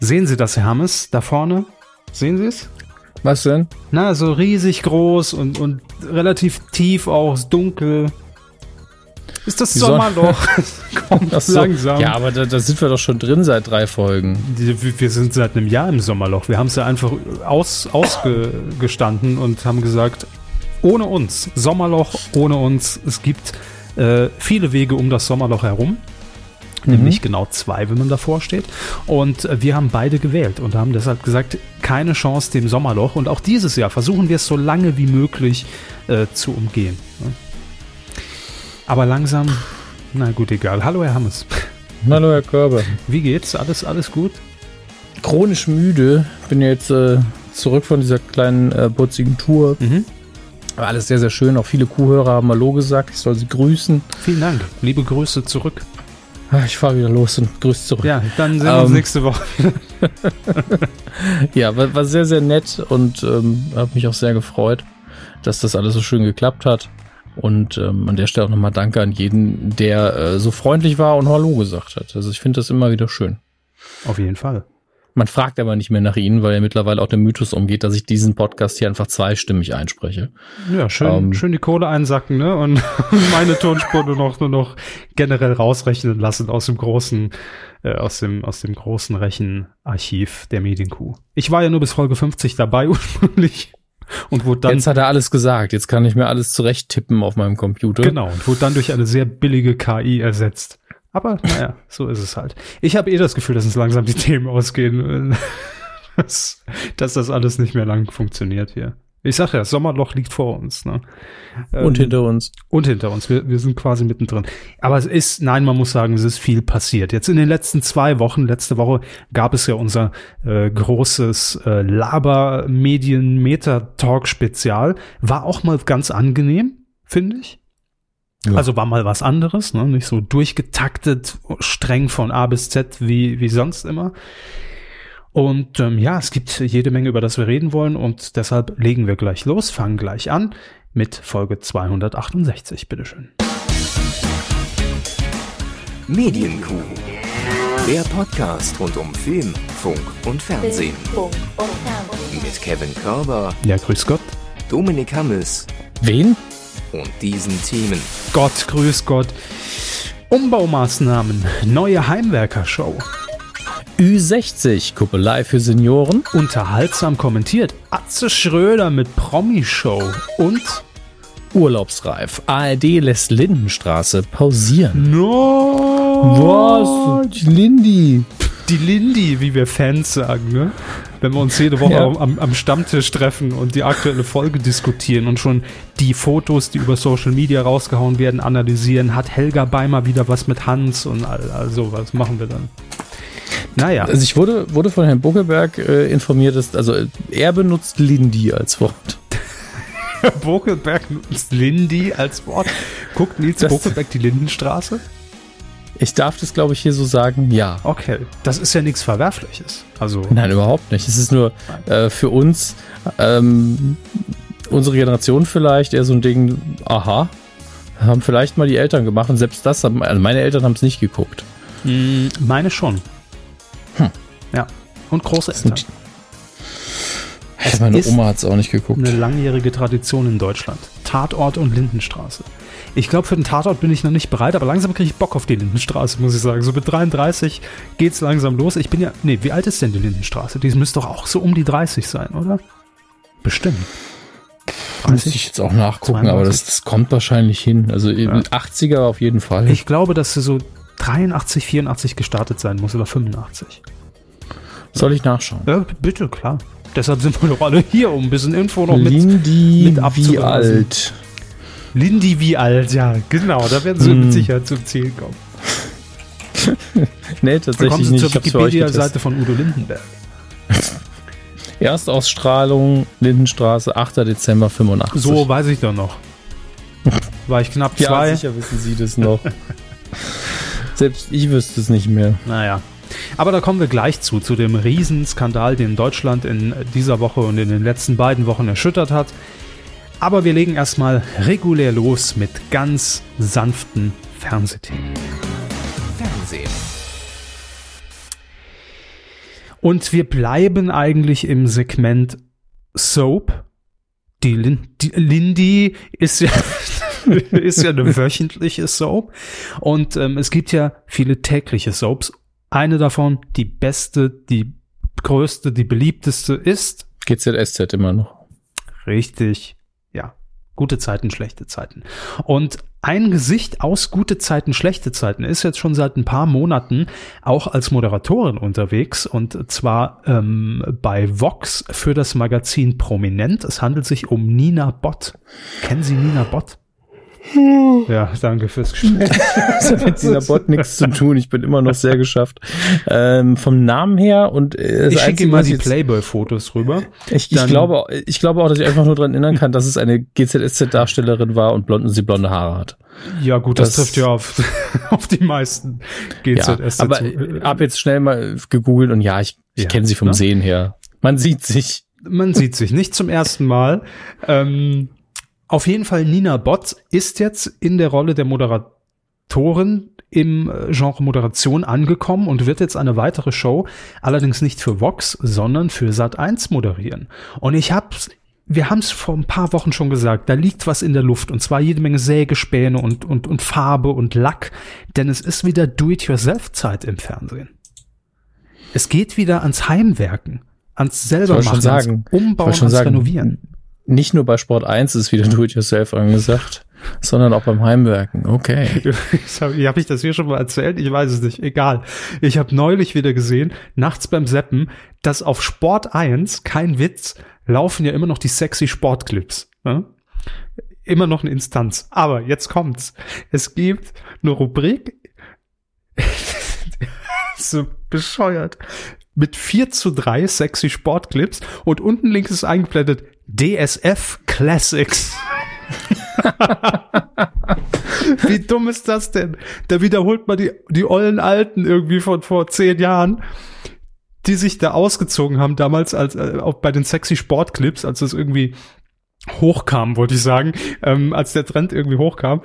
Sehen Sie das, Herr Hammes, da vorne? Sehen Sie es? Was denn? Na, so riesig groß und, und relativ tief auch, dunkel. Ist das Sommerloch? Kommt so. langsam. Ja, aber da, da sind wir doch schon drin seit drei Folgen. Wir sind seit einem Jahr im Sommerloch. Wir haben es ja einfach aus, ausgestanden und haben gesagt, ohne uns, Sommerloch ohne uns. Es gibt äh, viele Wege um das Sommerloch herum. Nämlich genau zwei, wenn man davor steht. Und äh, wir haben beide gewählt und haben deshalb gesagt, keine Chance dem Sommerloch. Und auch dieses Jahr versuchen wir es so lange wie möglich äh, zu umgehen. Aber langsam, na gut, egal. Hallo, Herr Hammes. Hallo, Herr Körber. Wie geht's? Alles, alles gut? Chronisch müde. Bin jetzt äh, zurück von dieser kleinen äh, putzigen Tour. Mhm. War alles sehr, sehr schön. Auch viele Kuhhörer haben Hallo gesagt. Ich soll sie grüßen. Vielen Dank. Liebe Grüße zurück. Ah, Ich fahre wieder los und grüße zurück. Ja, dann sehen wir uns Ähm. nächste Woche. Ja, war, war sehr, sehr nett und ähm, habe mich auch sehr gefreut, dass das alles so schön geklappt hat. Und ähm, an der Stelle auch nochmal Danke an jeden, der äh, so freundlich war und Hallo gesagt hat. Also ich finde das immer wieder schön. Auf jeden Fall. Man fragt aber nicht mehr nach ihnen, weil ja mittlerweile auch der Mythos umgeht, dass ich diesen Podcast hier einfach zweistimmig einspreche. Ja, schön, Ähm. schön die Kohle einsacken, ne? Und meine Tonspur nur noch, nur noch generell rausrechnen lassen aus dem großen, äh, aus dem, aus dem großen Rechenarchiv der Medienkuh. Ich war ja nur bis Folge 50 dabei ursprünglich und wurde dann, Jetzt hat er alles gesagt. Jetzt kann ich mir alles zurecht tippen auf meinem Computer. genau, und wurde dann durch eine sehr billige KI ersetzt. Aber naja, so ist es halt. Ich habe eh das Gefühl, dass uns langsam die Themen ausgehen, dass, dass das alles nicht mehr lang funktioniert hier. Ich sag ja, das Sommerloch liegt vor uns. Ne? Und Ähm, hinter uns. Und hinter uns. Wir, wir sind quasi mittendrin. Aber es ist, nein, man muss sagen, es ist viel passiert. Jetzt in den letzten zwei Wochen, letzte Woche gab es ja unser äh, großes äh, Laber-Medien-Meta-Talk-Spezial. War auch mal ganz angenehm, finde ich. Ja. Also war mal was anderes, ne? nicht so durchgetaktet, streng von A bis Z wie, wie sonst immer. Und ähm, ja, es gibt jede Menge, über das wir reden wollen und deshalb legen wir gleich los, fangen gleich an mit Folge 268, bitteschön. Medienkuh. Der Podcast rund um Film, Funk und Fernsehen. Funk und Fernsehen. Mit Kevin Körber, Ja, grüß Gott. Dominik Hammes Wen? Und diesen Themen. Gott, grüß Gott. Umbaumaßnahmen, neue Heimwerkershow, Ü60, Kuppelei für Senioren. unterhaltsam kommentiert, Atze Schröder mit Promi-Show und Urlaubsreif. ARD lässt Lindenstraße pausieren. No! Was? Lindy. Die Lindy, wie wir Fans sagen, ne? Wenn wir uns jede Woche Ja. am, am Stammtisch treffen und die aktuelle Folge diskutieren und schon die Fotos, die über Social Media rausgehauen werden, analysieren, hat Helga Beimer wieder was mit Hans und all, all sowas machen wir dann. Naja, Also ich wurde, wurde von Herrn Buckelberg äh, informiert, dass, also äh, er benutzt Lindy als Wort. Bokelberg nutzt Lindy als Wort. Guckt Nils Das- Bokelberg die Lindenstraße? Ich darf das, glaube ich, hier so sagen, ja. Okay, das ist ja nichts Verwerfliches. Also, Nein, überhaupt nicht. Es ist nur äh, für uns, ähm, unsere Generation vielleicht, eher so ein Ding, aha, haben vielleicht mal die Eltern gemacht und selbst das, haben, also meine Eltern haben es nicht geguckt. mh, meine schon. Hm. Ja. Und Großeltern. sind Also meine Oma hat es auch nicht geguckt. Eine langjährige Tradition in Deutschland. Tatort und Lindenstraße. Ich glaube, für den Tatort bin ich noch nicht bereit, aber langsam kriege ich Bock auf die Lindenstraße, muss ich sagen. So mit 33 geht's langsam los. Ich bin ja, nee, wie alt ist denn die Lindenstraße? Die müsste doch auch so um die 30 sein, oder? Bestimmt. Müsste ich jetzt auch nachgucken, aber das, das kommt wahrscheinlich hin. Also Ja. 80er auf jeden Fall. Ich glaube, dass sie so 83, 84 gestartet sein muss oder 85. Soll ich nachschauen? Ja, bitte, klar. Deshalb sind wir doch alle hier, um ein bisschen Info noch mit. Lindy mit wie abzuweisen. alt? Lindy wie alt, ja, genau. Da werden sie Hm. mit Sicherheit zum Ziel kommen. Nee, tatsächlich sie nicht. zur Wikipedia-Seite von Udo Lindenberg. Erstausstrahlung Lindenstraße, 8. Dezember 85. So weiß ich doch noch. War ich knapp ja, zwei? sicher wissen Sie das noch. Selbst ich wüsste es nicht mehr. Naja. Aber da kommen wir gleich zu, zu dem Riesenskandal, den Deutschland in dieser Woche und in den letzten beiden Wochen erschüttert hat. Aber wir legen erstmal regulär los mit ganz sanften Fernsehthemen. Fernsehen. Und wir bleiben eigentlich im Segment Soap. Die, Lin die Lindy ist ja, ist ja eine wöchentliche Soap. Und ähm, es gibt ja viele tägliche Soaps. Eine davon, die beste, die größte, die beliebteste ist GZSZ immer noch. Richtig. Gute Zeiten, schlechte Zeiten. Und ein Gesicht aus gute Zeiten, schlechte Zeiten ist jetzt schon seit ein paar Monaten auch als Moderatorin unterwegs und zwar ähm, bei Vox für das Magazin Prominent. Es handelt sich um Nina Bott. Kennen Sie Nina Bott? Ja, danke fürs Gespräch. Das hat mit dieser Bot nichts zu tun. Ich bin immer noch sehr geschafft. Ähm, vom Namen her und äh, Ich schicke mal die Playboy-Fotos rüber. Ich, ich, glaube, ich glaube auch, dass ich einfach nur daran erinnern kann, dass es eine GZSZ-Darstellerin war und blond und sie blonde Haare hat. Ja, gut, das, Das- trifft ja auf, auf die meisten Ja, GZS. aber zu. hab jetzt schnell mal gegoogelt und ja, ich, ich Ja, kenne sie vom ne? Sehen her. Man sieht sich. Man sieht sich nicht zum ersten Mal. Ähm, auf jeden Fall Nina Bott ist jetzt in der Rolle der Moderatorin im äh, Genre Moderation angekommen und wird jetzt eine weitere Show, allerdings nicht für Vox, sondern für Sat1 moderieren. Und ich hab's wir haben es vor ein paar Wochen schon gesagt, da liegt was in der Luft und zwar jede Menge Sägespäne und, und, und Farbe und Lack, denn es ist wieder Do-it-yourself-Zeit im Fernsehen. Es geht wieder ans Heimwerken, ans selber wollte schon machen, sagen, ans Umbauen, ans sagen, Renovieren. Nicht nur bei Sport 1 ist wieder Do-it-yourself angesagt, sondern auch beim Heimwerken. Okay. Habe hab ich das hier schon mal erzählt? Ich weiß es nicht. Egal. Ich habe neulich wieder gesehen, nachts beim Seppen, dass auf Sport 1, kein Witz, laufen ja immer noch die sexy Sportclips. Ne? Immer noch eine Instanz. Aber jetzt kommt's. Es gibt eine Rubrik, so bescheuert, mit 4 zu 3 sexy Sportclips und unten links ist eingeblendet DSF Classics. Wie dumm ist das denn? Da wiederholt man die, die ollen Alten irgendwie von vor zehn Jahren, die sich da ausgezogen haben damals als äh, auch bei den sexy Sportclips, als es irgendwie hochkam, wollte ich sagen, ähm, als der Trend irgendwie hochkam.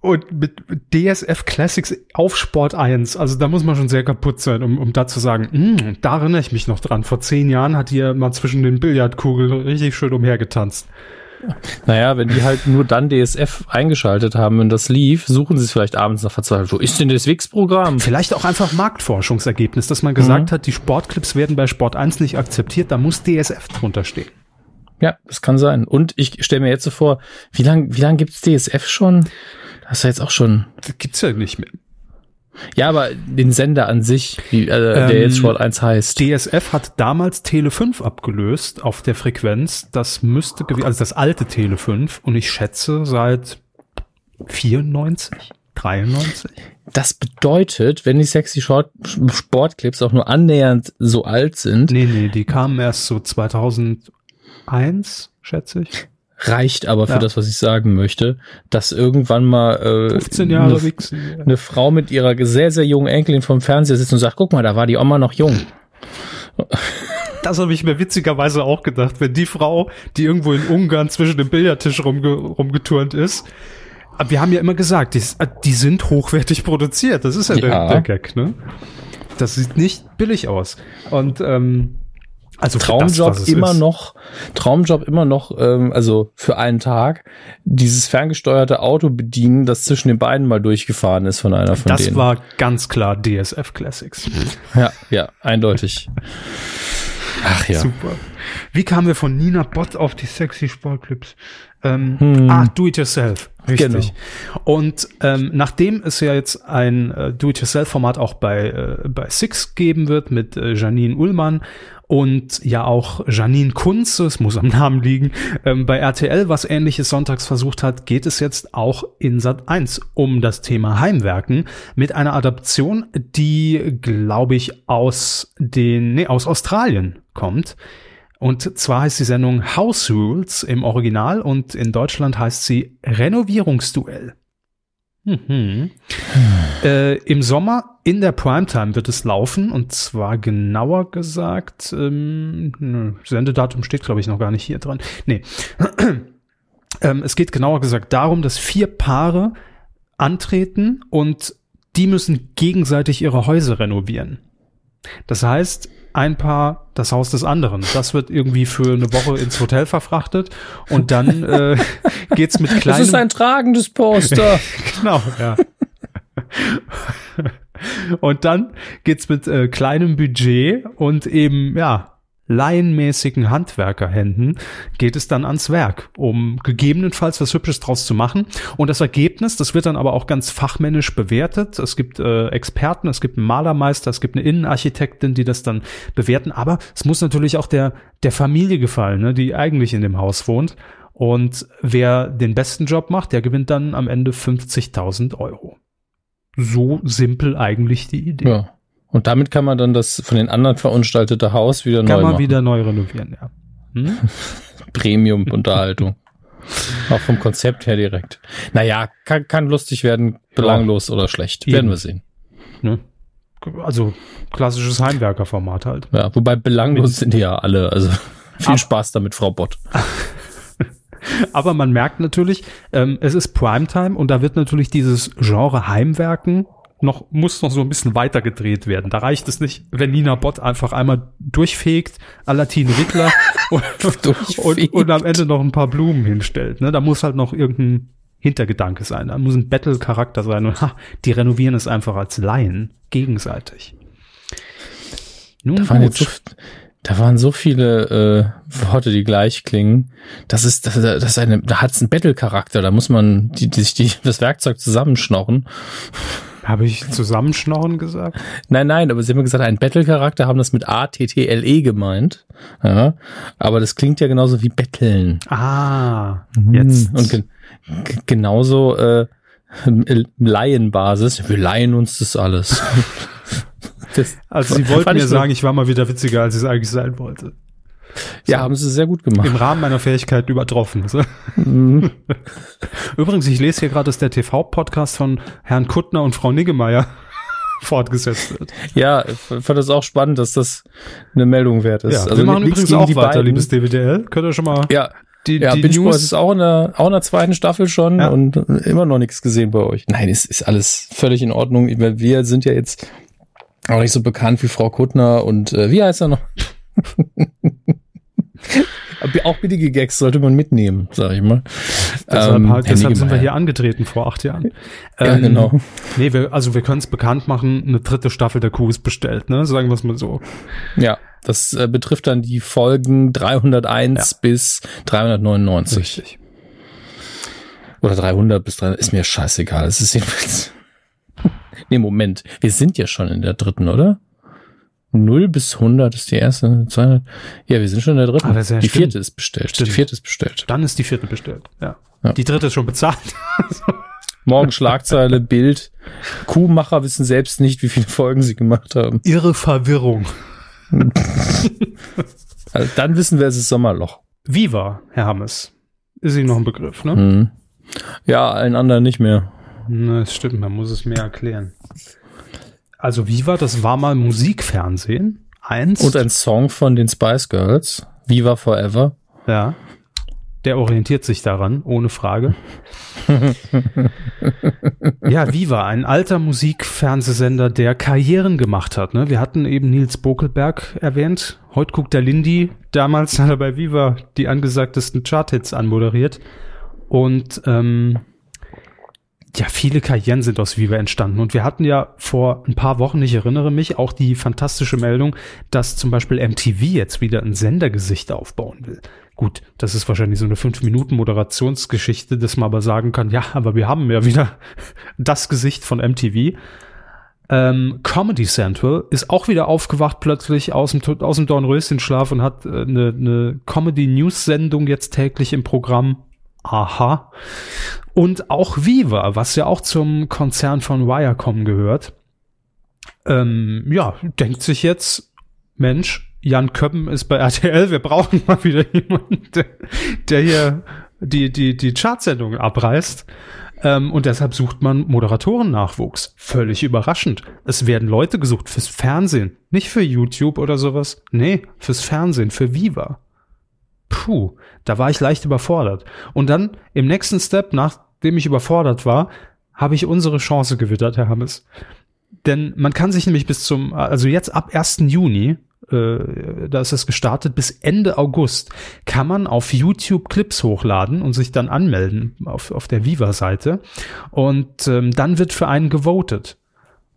Und mit DSF Classics auf Sport 1, also da muss man schon sehr kaputt sein, um, um da zu sagen, "Hm, da erinnere ich mich noch dran. Vor zehn Jahren hat ihr mal zwischen den Billardkugeln richtig schön umhergetanzt. Naja, wenn die halt nur dann DSF eingeschaltet haben und das lief, suchen sie es vielleicht abends noch verzweifelt. Wo ist denn das Wix-Programm? Vielleicht auch einfach Marktforschungsergebnis, dass man gesagt hat, die Sportclips werden bei Sport 1 nicht akzeptiert, da muss DSF drunter stehen. Ja, das kann sein. Und ich stelle mir jetzt so vor, wie lang, wie lang gibt's DSF schon? Ist ja jetzt auch schon. Das gibt's ja nicht mehr. Ja, aber den Sender an sich, wie, äh, der Ähm, jetzt Sport 1 heißt. DSF hat damals Tele 5 abgelöst auf der Frequenz. Das müsste, gew- also das alte Tele 5 und ich schätze seit 94, 93. Das bedeutet, wenn die sexy Short Sportclips auch nur annähernd so alt sind, Nee, nee, die kamen erst so 2001, schätze ich. Reicht aber für Ja. das, was ich sagen möchte, dass irgendwann mal äh, 15 Jahre eine, wichsen. eine Frau mit ihrer sehr, sehr jungen Enkelin vom Fernseher sitzt und sagt, guck mal, da war die Oma noch jung. Das habe ich mir witzigerweise auch gedacht, wenn die Frau, die irgendwo in Ungarn zwischen dem Billardtisch rumge rumgeturnt ist, aber wir haben ja immer gesagt, die, die sind hochwertig produziert. Das ist ja, Der, Ja. der Gag, ne? Das sieht nicht billig aus. Und ähm, also Traumjob das, immer ist. noch, Traumjob immer noch, ähm, also für einen Tag, dieses ferngesteuerte Auto bedienen, das zwischen den beiden mal durchgefahren ist von einer von Das denen. war ganz klar DSF Classics. ja, ja, eindeutig. Ach ja. Super. Wie kamen wir von Nina Bott auf die sexy Sportclips? Ähm, Hm. Ah, do it yourself. Richtig. Genau. Und ähm, nachdem es ja jetzt ein äh, Do-it-yourself-Format auch bei, äh, bei Six geben wird mit äh, Janine Ullmann und ja auch Janine Kunze, es muss am Namen liegen, ähm, bei RTL was ähnliches sonntags versucht hat, geht es jetzt auch in Sat 1 um das Thema Heimwerken mit einer Adaption, die, glaube ich, aus den, nee, aus Australien kommt. Und zwar heißt die Sendung House Rules im Original und in Deutschland heißt sie Renovierungsduell. Mhm. Äh, Im Sommer in der Primetime wird es laufen und zwar genauer gesagt, ähm, nö, Sendedatum steht glaube ich noch gar nicht hier dran. Nee. ähm, es geht genauer gesagt darum, dass vier Paare antreten und die müssen gegenseitig ihre Häuser renovieren. Das heißt, ein Paar das Haus des anderen. Das wird irgendwie für eine Woche ins Hotel verfrachtet und dann äh, geht's mit Das kleinen. ist ein tragendes Poster. genau, ja. und dann geht's mit äh, kleinem Budget und eben ja laienmäßigen Handwerkerhänden geht es dann ans Werk, um gegebenenfalls was Hübsches draus zu machen. Und das Ergebnis, das wird dann aber auch ganz fachmännisch bewertet. Es gibt äh, Experten, es gibt einen Malermeister, es gibt eine Innenarchitektin, die das dann bewerten. Aber es muss natürlich auch der, der Familie gefallen, ne, die eigentlich in dem Haus wohnt. Und wer den besten Job macht, der gewinnt dann am Ende 50.000 Euro. So simpel eigentlich die Idee. Ja. Und damit kann man dann das von den anderen verunstaltete Haus wieder Kann neu man machen. wieder neu renovieren, ja. Hm? Premium-Unterhaltung. Auch vom Konzept her direkt. Naja, kann, kann lustig werden, belanglos oder schlecht. Eben. Werden wir sehen. Ne? Also klassisches Heimwerkerformat halt. Ja, wobei belanglos sind die ja alle. Also viel Ab- Spaß damit, Frau Bott. Aber man merkt natürlich, ähm, es ist Primetime und da wird natürlich dieses Genre Heimwerken noch, muss noch so ein bisschen weiter gedreht werden. Da reicht es nicht, wenn Nina Bott einfach einmal durchfegt, Alatin Rittler und, und, und am Ende noch ein paar Blumen hinstellt. Ne? Da muss halt noch irgendein Hintergedanke sein. Da muss ein Battle-Charakter sein. Und ha, die renovieren es einfach als Laien gegenseitig. Nun Da waren, jetzt so, da waren so viele äh, Worte, die gleich klingen. Das ist, das, das ist eine, da hat's einen Battle-Charakter. Da muss man die, die, die, das Werkzeug zusammenschnorren. Habe ich zusammenschnorren gesagt? Nein, nein, aber sie haben gesagt, ein Battle-Charakter haben das mit A-T-T-L-E gemeint. Ja, aber das klingt ja genauso wie Betteln. Ah, jetzt. Und gen g- genauso äh, Laienbasis. Wir leihen uns das alles. das, Also sie wollten mir sagen, ich war mal wieder witziger, als ich es eigentlich sein wollte. Ja, haben sie sehr gut gemacht. Im Rahmen meiner Fähigkeiten übertroffen. So. Mhm. Übrigens, ich lese hier gerade, dass der TV-Podcast von Herrn Kuttner und Frau Niggemeier fortgesetzt wird. Ja, ich fand das auch spannend, dass das eine Meldung wert ist. Ja, wir machen übrigens auch die weiter, beiden. liebes DWDL. Könnt ihr schon mal Ja, die, ja die Binge News... ist auch in, der, auch in der zweiten Staffel schon Ja. und immer noch nichts gesehen bei euch. Nein, es ist alles völlig in Ordnung. Wir sind ja jetzt auch nicht so bekannt wie Frau Kuttner und äh, wie heißt er noch? Auch billige Gags sollte man mitnehmen, sag ich mal. Deshalb, Ähm, halt, deshalb sind wir hier angetreten vor acht Jahren. Ja, Ähm, genau. Nee, wir, also wir können es bekannt machen, eine dritte Staffel der Kuh ist bestellt, ne? Sagen wir es mal so. Ja, das äh, betrifft dann die Folgen 301 bis 399. Richtig. Oder 300 bis 300, ist mir scheißegal. Es ist jedenfalls. Nee, Moment. Wir sind ja schon in der dritten, oder? 0 bis 100 ist die erste, 200. Ja, wir sind schon in der dritten. Ah, ja die stimmt. vierte ist bestellt. Stimmt. Die vierte ist bestellt. Dann ist die vierte bestellt. Ja. Ja. Die dritte ist schon bezahlt. Morgen Schlagzeile, Bild. Kuhmacher wissen selbst nicht, wie viele Folgen sie gemacht haben. Irre Verwirrung. Also dann wissen wir, es ist Sommerloch. Viva, Herr Hammes. Ist Ihnen noch ein Begriff, ne? Hm. Ja, allen anderen nicht mehr. Na, Das stimmt, man muss es mir erklären. Also Viva, das war mal Musikfernsehen. Eins. Und ein Song von den Spice Girls. Viva Forever. ja. Der orientiert sich daran, ohne Frage. ja, Viva, ein alter Musikfernsehsender, der Karrieren gemacht hat. Ne? Wir hatten eben Nils Bokelberg erwähnt. Heute guckt der Lindy. Damals hat er bei Viva die angesagtesten Charthits anmoderiert. Und ähm, ja, viele Karrieren sind aus Viva entstanden. Und wir hatten ja vor ein paar Wochen, ich erinnere mich, auch die fantastische Meldung, dass zum Beispiel MTV jetzt wieder ein Sendergesicht aufbauen will. Gut, das ist wahrscheinlich so eine 5-Minuten-Moderationsgeschichte, dass man aber sagen kann, ja, aber wir haben ja wieder das Gesicht von MTV. Ähm, Comedy Central ist auch wieder aufgewacht plötzlich aus dem, aus dem Dornröschenschlaf und hat äh, eine, eine Comedy-News-Sendung jetzt täglich im Programm. Aha. Und auch Viva, was ja auch zum Konzern von Viacom gehört, ähm, ja, denkt sich jetzt, Mensch, Jan Köppen ist bei RTL, wir brauchen mal wieder jemanden, der, der hier die, die, die Chartsendungen abreißt. Ähm, und deshalb sucht man Moderatorennachwuchs. Völlig überraschend. Es werden Leute gesucht fürs Fernsehen, nicht für YouTube oder sowas. Nee, fürs Fernsehen, für Viva. Puh, da war ich leicht überfordert. Und dann im nächsten Step, nachdem ich überfordert war, habe ich unsere Chance gewittert, Herr Hammes. Denn man kann sich nämlich bis zum, also jetzt ab 1. Juni, äh, da ist es gestartet, bis Ende August kann man auf YouTube Clips hochladen und sich dann anmelden auf, auf der Viva-Seite. Und ähm, dann wird für einen gewotet.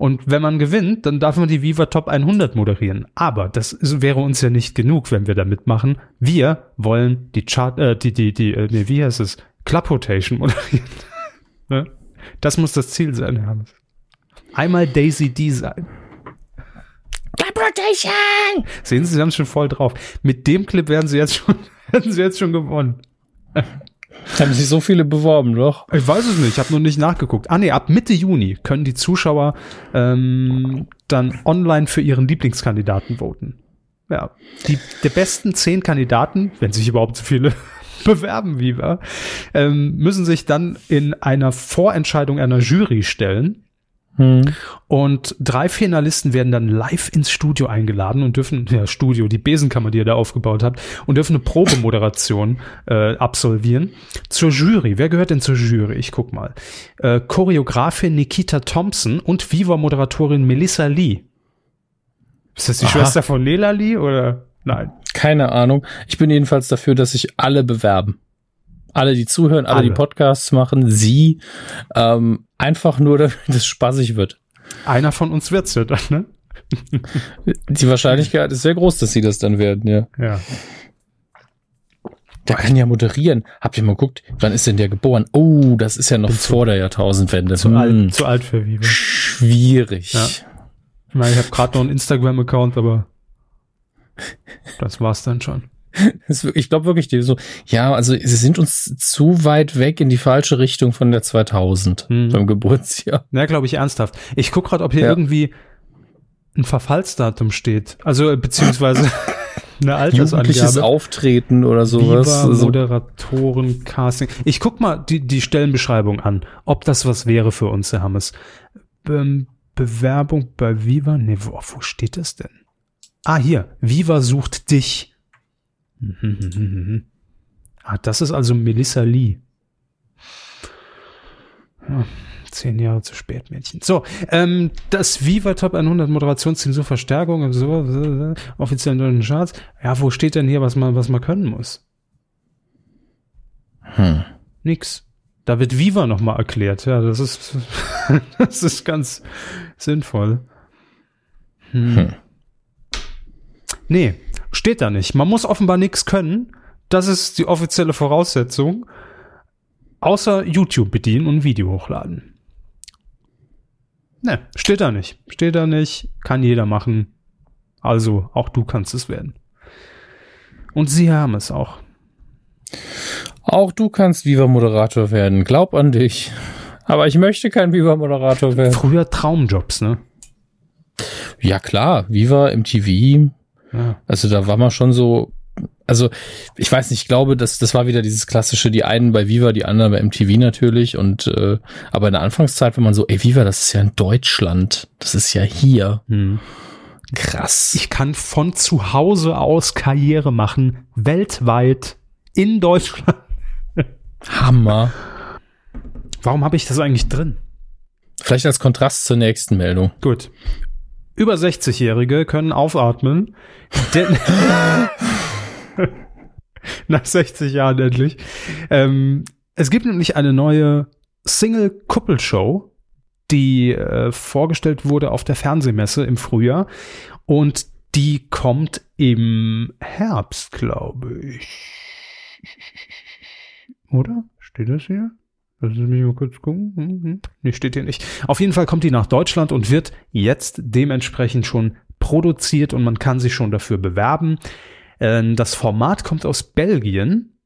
Und wenn man gewinnt, dann darf man die Viva Top 100 moderieren. Aber das ist, wäre uns ja nicht genug, wenn wir da mitmachen. Wir wollen die Chart, äh, die, die, die, äh, nee, wie heißt es? Club Rotation moderieren. ne? Das muss das Ziel sein, Herr Hammes. Einmal Daisy D sein. Club Rotation! Sehen Sie, Sie haben es schon voll drauf. Mit dem Clip werden Sie jetzt schon, hätten Sie jetzt schon gewonnen. Haben sich so viele beworben, doch? Ich weiß es nicht, ich habe noch nicht nachgeguckt. Ah nee, ab Mitte Juni können die Zuschauer ähm, dann online für ihren Lieblingskandidaten voten. Ja, die der besten zehn Kandidaten, wenn sich überhaupt so viele bewerben, wie wir, ähm, müssen sich dann in einer Vorentscheidung einer Jury stellen. Hm. Und drei Finalisten werden dann live ins Studio eingeladen und dürfen, ja, Studio, die Besenkammer, die ihr da aufgebaut habt, und dürfen eine Probemoderation äh, absolvieren. Zur Jury, wer gehört denn zur Jury? Ich guck mal. Äh, Choreografin Nikita Thompson und Viva-Moderatorin Melissa Lee. Ist das die Aha. Schwester von Lela Lee oder? Nein. Keine Ahnung. Ich bin jedenfalls dafür, dass sich alle bewerben. Alle, die zuhören, alle, Alle. die Podcasts machen, sie, ähm, einfach nur, damit es spaßig wird. Einer von uns wird's ja dann, ne? Die Wahrscheinlichkeit ist sehr groß, dass sie das dann werden, ja. Ja. Der kann ja moderieren. Habt ihr mal geguckt, wann ist denn der geboren? Oh, das ist ja noch vor der Jahrtausendwende. Zu, Hm, alt, zu alt für Viva. Schwierig. Ja. Ich meine, ich habe gerade noch einen Instagram-Account, aber das war's dann schon. Ich glaube wirklich, die so, ja, also sie sind uns zu weit weg in die falsche Richtung von der 2000 Hm. beim Geburtsjahr. Na, glaube ich ernsthaft. Ich guck gerade, ob hier Ja. irgendwie ein Verfallsdatum steht. Also äh, beziehungsweise eine Jugendliches Altersangabe. Auftreten oder sowas. Also, Moderatoren, Casting. Ich guck mal die, die Stellenbeschreibung an, ob das was wäre für uns, Herr Hammes. Be Bewerbung bei Viva? Nee, wo, wo steht das denn? Ah, hier. Viva sucht dich. Ah, das ist also Melissa Lee. Ja, zehn Jahre zu spät, Mädchen. So, ähm, das Viva Top 100 Moderationsteam zur Verstärkung und so, so, so, offiziellen deutschen Charts. Ja, wo steht denn hier, was man, was man können muss? hm. Nix. Da wird Viva nochmal erklärt. Ja, das ist, das ist ganz sinnvoll. Hm. Hm. Nee, steht da nicht. Man muss offenbar nichts können. Das ist die offizielle Voraussetzung. Außer YouTube bedienen und ein Video hochladen. Ne, steht da nicht. Steht da nicht. Kann jeder machen. Also, auch du kannst es werden. Und sie haben es auch. Auch du kannst Viva-Moderator werden. Glaub an dich. Aber ich möchte kein Viva-Moderator werden. Früher Traumjobs, ne? Ja, klar. Viva im TV. Ja. Also da war man schon so, also ich weiß nicht, ich glaube, das, das war wieder dieses klassische, die einen bei Viva, die anderen bei MTV natürlich und äh, aber in der Anfangszeit war man so, ey Viva, das ist ja in Deutschland, das ist ja hier. Hm. Krass. Ich kann von zu Hause aus Karriere machen, weltweit, in Deutschland. Hammer. Warum habe ich das eigentlich drin? Vielleicht als Kontrast zur nächsten Meldung. Gut. Über 60-Jährige können aufatmen, denn nach 60 Jahren endlich. Ähm, es gibt nämlich eine neue Single-Kuppelshow, die äh, vorgestellt wurde auf der Fernsehmesse im Frühjahr und die kommt im Herbst, glaube ich. Oder? Steht das hier? Lass mich mal kurz gucken. Mhm. Nee, steht hier nicht. Auf jeden Fall kommt die nach Deutschland und wird jetzt dementsprechend schon produziert und man kann sich schon dafür bewerben. Ähm, Das Format kommt aus Belgien.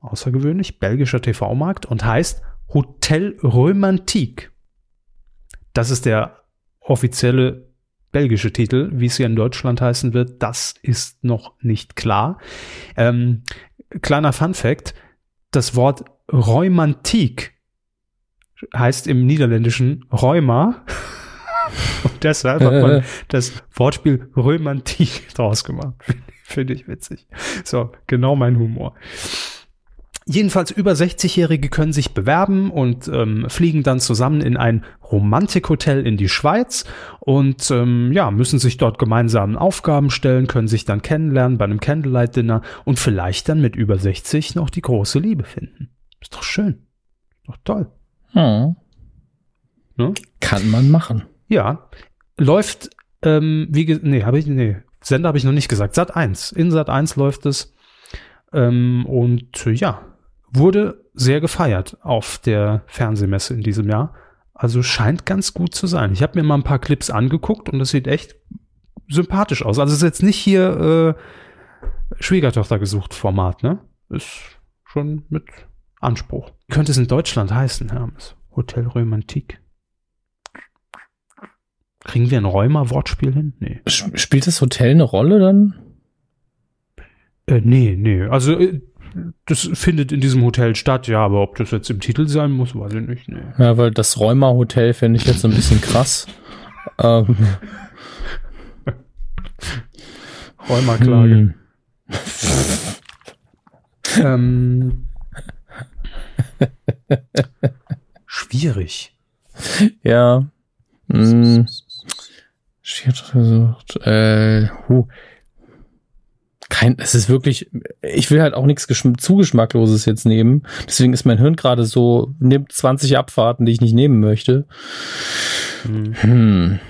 Außergewöhnlich, belgischer TV-Markt und heißt Hotel Romantique. Das ist der offizielle belgische Titel. Wie es hier in Deutschland heißen wird, das ist noch nicht klar. Ähm, kleiner Fun Fact. Das Wort Romantik heißt im Niederländischen Rheuma. Und deshalb hat man das Wortspiel Romantik draus gemacht. Finde ich witzig. So, genau mein Humor. Jedenfalls über 60-Jährige können sich bewerben und ähm, fliegen dann zusammen in ein Romantikhotel in die Schweiz und ähm, ja, müssen sich dort gemeinsam Aufgaben stellen, können sich dann kennenlernen bei einem Candlelight-Dinner und vielleicht dann mit über 60 noch die große Liebe finden. Ist doch schön. Ist doch toll. Hm. Ne? Kann man machen. Ja, läuft, ähm, wie, ge- nee, habe ich, nee, Sender habe ich noch nicht gesagt. Sat 1. In Sat 1 läuft es. Ähm, und äh, ja, wurde sehr gefeiert auf der Fernsehmesse in diesem Jahr. Also scheint ganz gut zu sein. Ich habe mir mal ein paar Clips angeguckt und das sieht echt sympathisch aus. Also es ist jetzt nicht hier äh, Schwiegertochter gesucht Format, ne? Ist schon mit Anspruch. Wie könnte es in Deutschland heißen, Hermes? Hotel Romantik. Kriegen wir ein Rheuma-Wortspiel hin? Nee. Sp- Spielt das Hotel eine Rolle dann? Äh, nee, nee. Also, äh, das findet in diesem Hotel statt, ja, aber ob das jetzt im Titel sein muss, weiß ich nicht. Nee. Ja, weil das Rheuma-Hotel fände ich jetzt so ein bisschen krass. ähm, Rheuma-Klage. hm. Ähm, schwierig. Ja. Hm. Äh, hu. Kein, es ist wirklich, ich will halt auch nichts zu Geschmackloses jetzt nehmen. Deswegen ist mein Hirn gerade so, nimmt 20 Abfahrten, die ich nicht nehmen möchte. Hm. Hm.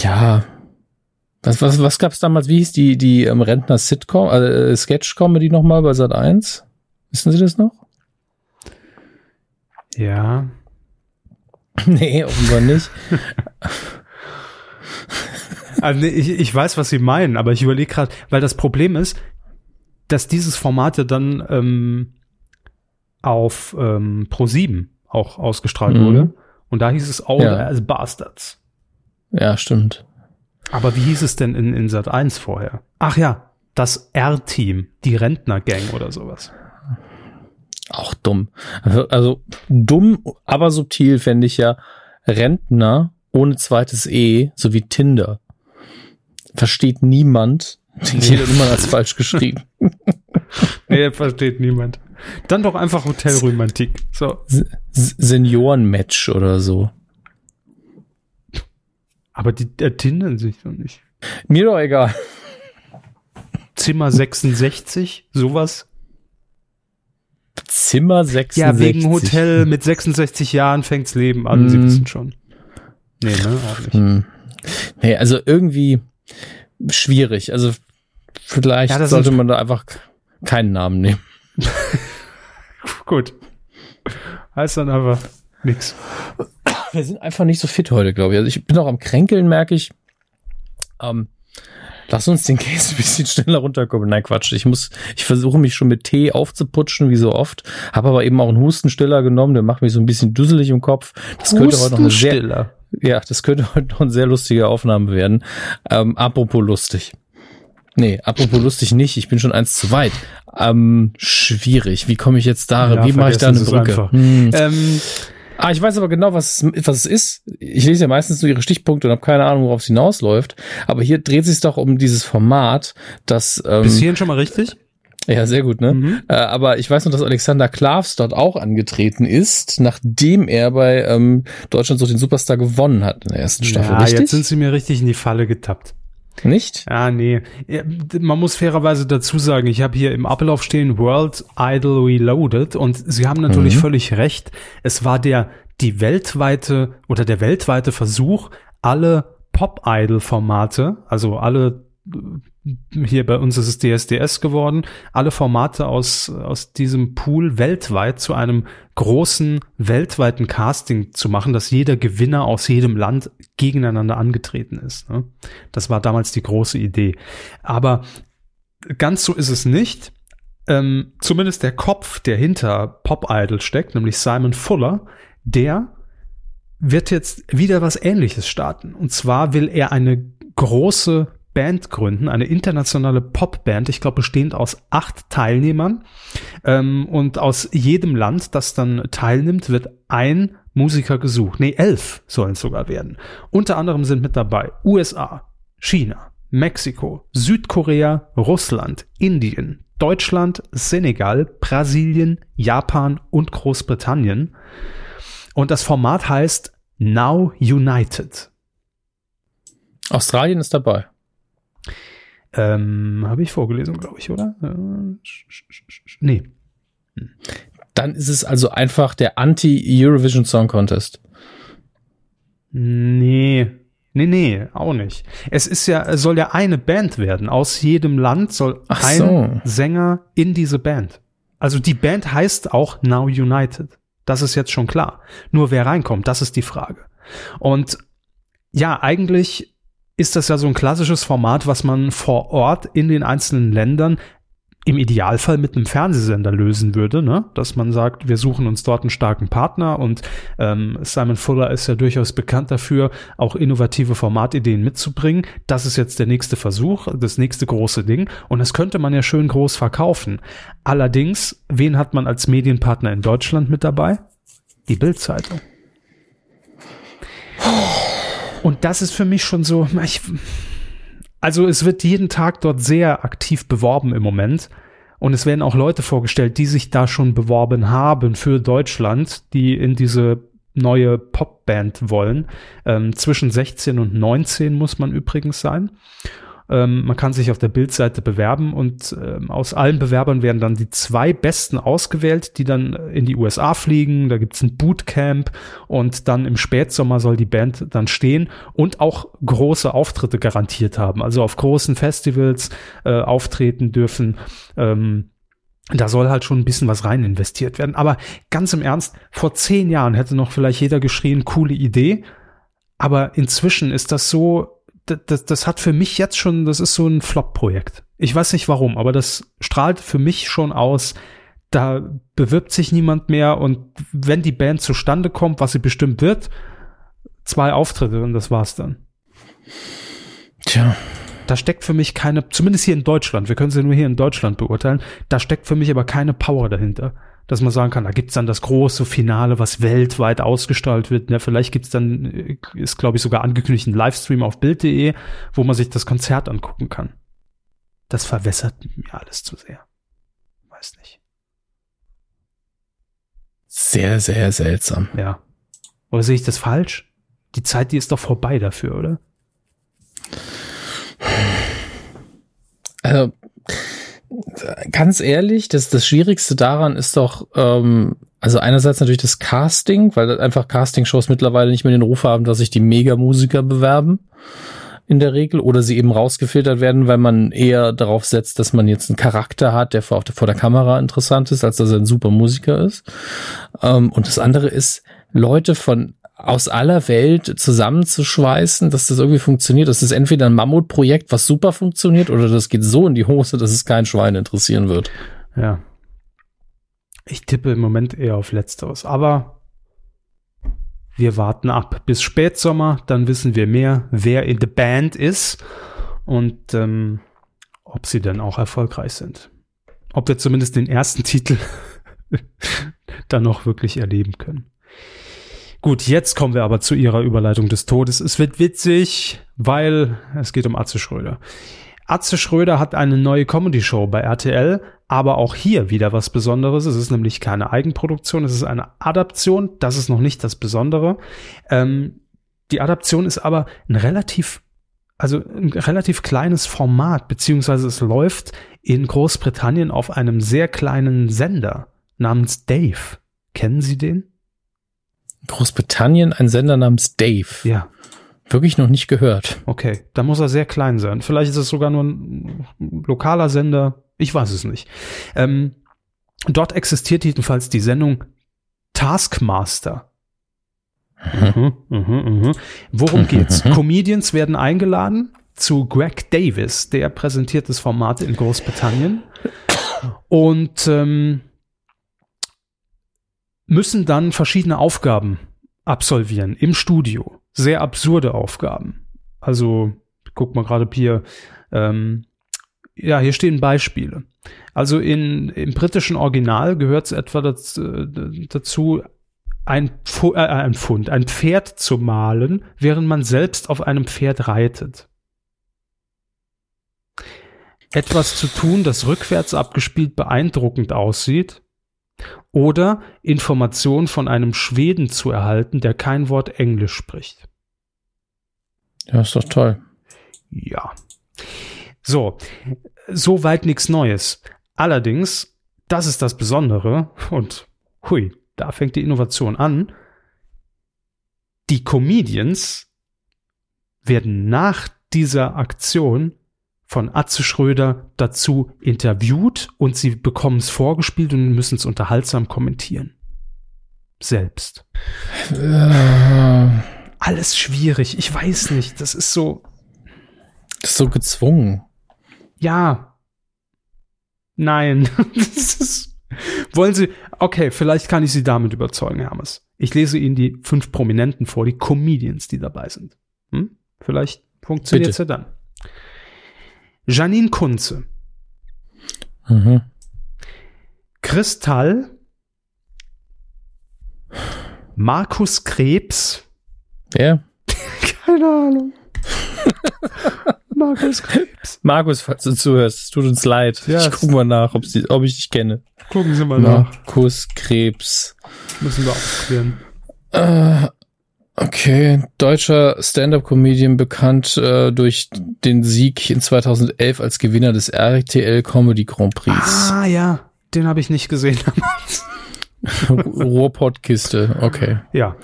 Ja. Was, was, was gab's damals? Wie hieß die, die ähm, Rentner-Sitcom, äh, Sketch-Comedy nochmal bei Sat 1? Wissen Sie das noch? Ja. nee, offenbar nicht. Also, ich, ich weiß, was Sie meinen, aber ich überlege gerade, weil das Problem ist, dass dieses Format ja dann ähm, auf ähm, Pro7 auch ausgestrahlt Mhm. wurde. Und da hieß es Older Ja. as Bastards. Ja, stimmt. Aber wie hieß es denn in, in Sat 1 vorher? Ach ja, das R-Team, die Rentner-Gang oder sowas. Auch dumm. Also dumm, aber subtil fände ich ja Rentner ohne zweites E sowie Tinder. Versteht niemand. Jede Nummer als falsch geschrieben. Nee, versteht niemand. Dann doch einfach Hotelromantik. So. Seniorenmatch oder so. Aber die ertindern sich doch nicht. Mir doch egal. Zimmer 66, sowas. Zimmer 66. Ja, wegen Hotel mit 66 Jahren fängt's Leben an, Sie Mm. wissen schon. Nee, ne? Auch. Hm. Nee, also irgendwie schwierig. Also vielleicht Ja, sollte man da einfach keinen Namen nehmen. Gut. Heißt dann aber nix. Wir sind einfach nicht so fit heute, glaube ich. Also ich bin auch am Kränkeln, merke ich. Ähm, lass uns den Case ein bisschen schneller runterkommen. Nein, Quatsch. Ich muss, ich versuche mich schon mit Tee aufzuputschen, wie so oft. Habe aber eben auch einen Hustenstiller genommen. Der macht mich so ein bisschen dusselig im Kopf. Das könnte heute noch eine sehr, ja, das könnte heute noch eine sehr lustige Aufnahme werden. Ähm, apropos lustig. Nee, apropos lustig nicht. Ich bin schon eins zu weit. Ähm, schwierig. Wie komme ich jetzt da? Ja, wie mache ich da eine Brücke? einfach. Hm. Ähm, Ah, ich weiß aber genau, was es, was es ist. Ich lese ja meistens nur ihre Stichpunkte und habe keine Ahnung, worauf es hinausläuft. Aber hier dreht sich doch um dieses Format, das ähm, bis hierhin schon mal richtig? ja sehr gut, ne? Mhm. Äh, aber ich weiß noch, dass Alexander Klavs dort auch angetreten ist, nachdem er bei ähm, Deutschland so den Superstar gewonnen hat in der ersten Staffel. ja, Richtig? jetzt sind Sie mir richtig in die Falle getappt. Nicht? Ah, nee. Man muss fairerweise dazu sagen, ich habe hier im Ablauf stehen World Idol Reloaded und Sie haben natürlich Mhm. völlig recht. Es war der, die weltweite oder der weltweite Versuch, alle Pop-Idol-Formate, also alle äh, hier bei uns ist es DSDS geworden, alle Formate aus, aus diesem Pool weltweit zu einem großen weltweiten Casting zu machen, dass jeder Gewinner aus jedem Land gegeneinander angetreten ist. Ne? Das war damals die große Idee. Aber ganz so ist es nicht. Ähm, zumindest der Kopf, der hinter Pop Idol steckt, nämlich Simon Fuller, der wird jetzt wieder was Ähnliches starten. Und zwar will er eine große Band gründen, eine internationale Popband, ich glaube bestehend aus acht Teilnehmern. Ähm, und aus jedem Land, das dann teilnimmt, wird ein Musiker gesucht. Nee, elf sollen es sogar werden. Unter anderem sind mit dabei USA, China, Mexiko, Südkorea, Russland, Indien, Deutschland, Senegal, Brasilien, Japan und Großbritannien. Und das Format heißt Now United. Australien ist dabei. Ähm, Habe ich vorgelesen, glaube ich, oder? Äh, nee. Dann ist es also einfach der Anti-Eurovision Song Contest. Nee. Nee, nee, auch nicht. Es ist ja, es soll ja eine Band werden. Aus jedem Land soll Ach ein so. Sänger in diese Band. Also die Band heißt auch Now United. Das ist jetzt schon klar. Nur wer reinkommt, das ist die Frage. Und ja, eigentlich ist das ja so ein klassisches Format, was man vor Ort in den einzelnen Ländern im Idealfall mit einem Fernsehsender lösen würde, ne? dass man sagt, wir suchen uns dort einen starken Partner und ähm, Simon Fuller ist ja durchaus bekannt dafür, auch innovative Formatideen mitzubringen. Das ist jetzt der nächste Versuch, das nächste große Ding und das könnte man ja schön groß verkaufen. Allerdings, wen hat man als Medienpartner in Deutschland mit dabei? Die Bildzeitung. Und das ist für mich schon so, ich, also es wird jeden Tag dort sehr aktiv beworben im Moment. Und es werden auch Leute vorgestellt, die sich da schon beworben haben für Deutschland, die in diese neue Popband wollen. Ähm, zwischen 16 und 19 muss man übrigens sein. Ähm, man kann sich auf der Bildseite bewerben und ähm, aus allen Bewerbern werden dann die zwei Besten ausgewählt, die dann in die USA fliegen. Da gibt's ein Bootcamp und dann im Spätsommer soll die Band dann stehen und auch große Auftritte garantiert haben. Also auf großen Festivals äh, auftreten dürfen. Ähm, da soll halt schon ein bisschen was rein investiert werden. Aber ganz im Ernst, vor zehn Jahren hätte noch vielleicht jeder geschrien, coole Idee. Aber inzwischen ist das so, das, das, hat für mich jetzt schon, das ist so ein Flop-Projekt. Ich weiß nicht warum, aber das strahlt für mich schon aus, da bewirbt sich niemand mehr und wenn die Band zustande kommt, was sie bestimmt wird, zwei Auftritte und das war's dann. Tja. Da steckt für mich keine, zumindest hier in Deutschland, wir können sie nur hier in Deutschland beurteilen, da steckt für mich aber keine Power dahinter. Dass man sagen kann, da gibt's dann das große Finale, was weltweit ausgestrahlt wird. Ja, vielleicht gibt's dann, äh, ist glaube ich sogar angekündigt, ein Livestream auf Bild.de, wo man sich das Konzert angucken kann. Das verwässert mir alles zu sehr. Weiß nicht. Sehr, sehr seltsam. Ja. Oder sehe ich das falsch? Die Zeit, die ist doch vorbei dafür, oder? Also, ganz ehrlich, das, das Schwierigste daran ist doch, ähm, also einerseits natürlich das Casting, weil einfach Castingshows mittlerweile nicht mehr den Ruf haben, dass sich die Mega-Musiker bewerben in der Regel oder sie eben rausgefiltert werden, weil man eher darauf setzt, dass man jetzt einen Charakter hat, der vor, vor der Kamera interessant ist, als dass er ein super Musiker ist. Ähm, und das andere ist, Leute von aus aller Welt zusammenzuschweißen, dass das irgendwie funktioniert. Das ist entweder ein Mammutprojekt, was super funktioniert, oder das geht so in die Hose, dass es kein Schwein interessieren wird. Ja. Ich tippe im Moment eher auf Letzteres. Aber wir warten ab bis Spätsommer, dann wissen wir mehr, wer in der Band ist und ähm, ob sie dann auch erfolgreich sind. Ob wir zumindest den ersten Titel dann noch wirklich erleben können. Gut, jetzt kommen wir aber zu ihrer Überleitung des Todes. Es wird witzig, weil es geht um Atze Schröder. Atze Schröder hat eine neue Comedy-Show bei RTL, aber auch hier wieder was Besonderes. Es ist nämlich keine Eigenproduktion, es ist eine Adaption. Das ist noch nicht das Besondere. Ähm, die Adaption ist aber ein relativ, also ein relativ kleines Format, beziehungsweise es läuft in Großbritannien auf einem sehr kleinen Sender namens Dave. Kennen Sie den? Großbritannien ein Sender namens Dave. Ja. Wirklich noch nicht gehört. Okay, da muss er sehr klein sein. Vielleicht ist es sogar nur ein lokaler Sender. Ich weiß es nicht. Ähm, dort existiert jedenfalls die Sendung Taskmaster. Mhm, mhm, mhm. Worum geht's? Comedians werden eingeladen zu Greg Davis, der präsentiert das Format in Großbritannien und ähm, müssen dann verschiedene Aufgaben absolvieren im Studio. Sehr absurde Aufgaben. Also, guck mal gerade hier, ähm, ja, hier stehen Beispiele. Also in, im britischen Original gehört es etwa dazu, dazu ein, Pfu- äh, ein Pfund, ein Pferd zu malen, während man selbst auf einem Pferd reitet. etwas zu tun, das rückwärts abgespielt beeindruckend aussieht, oder Informationen von einem Schweden zu erhalten, der kein Wort Englisch spricht. Ja, ist doch toll. Ja. So, soweit nichts Neues. Allerdings, das ist das Besondere und hui, da fängt die Innovation an. Die Comedians werden nach dieser Aktion von Atze Schröder dazu interviewt und sie bekommen es vorgespielt und müssen es unterhaltsam kommentieren. Selbst. Äh, Alles schwierig. Ich weiß nicht. Das ist so, Das ist so gezwungen. ja. Nein. das ist, wollen Sie, okay, vielleicht kann ich Sie damit überzeugen, Hermes. Ich lese Ihnen die fünf Prominenten vor, die Comedians, die dabei sind. Hm? Vielleicht funktioniert es ja dann. Janine Kunze, Mhm. Kristall, Markus Krebs, Wer? keine Ahnung. Markus Krebs. Markus, falls du zuhörst, es tut uns leid. Ja, ich es- guck mal nach, ob, sie, ob ich dich kenne. Gucken Sie mal nach. Markus Krebs. Müssen wir aufklären. Äh, okay, deutscher Stand-up-Comedian, bekannt äh, durch den Sieg in 2011 als Gewinner des RTL Comedy Grand Prix. Ah ja, den habe ich nicht gesehen. Ruhrpottkiste, okay. Ja,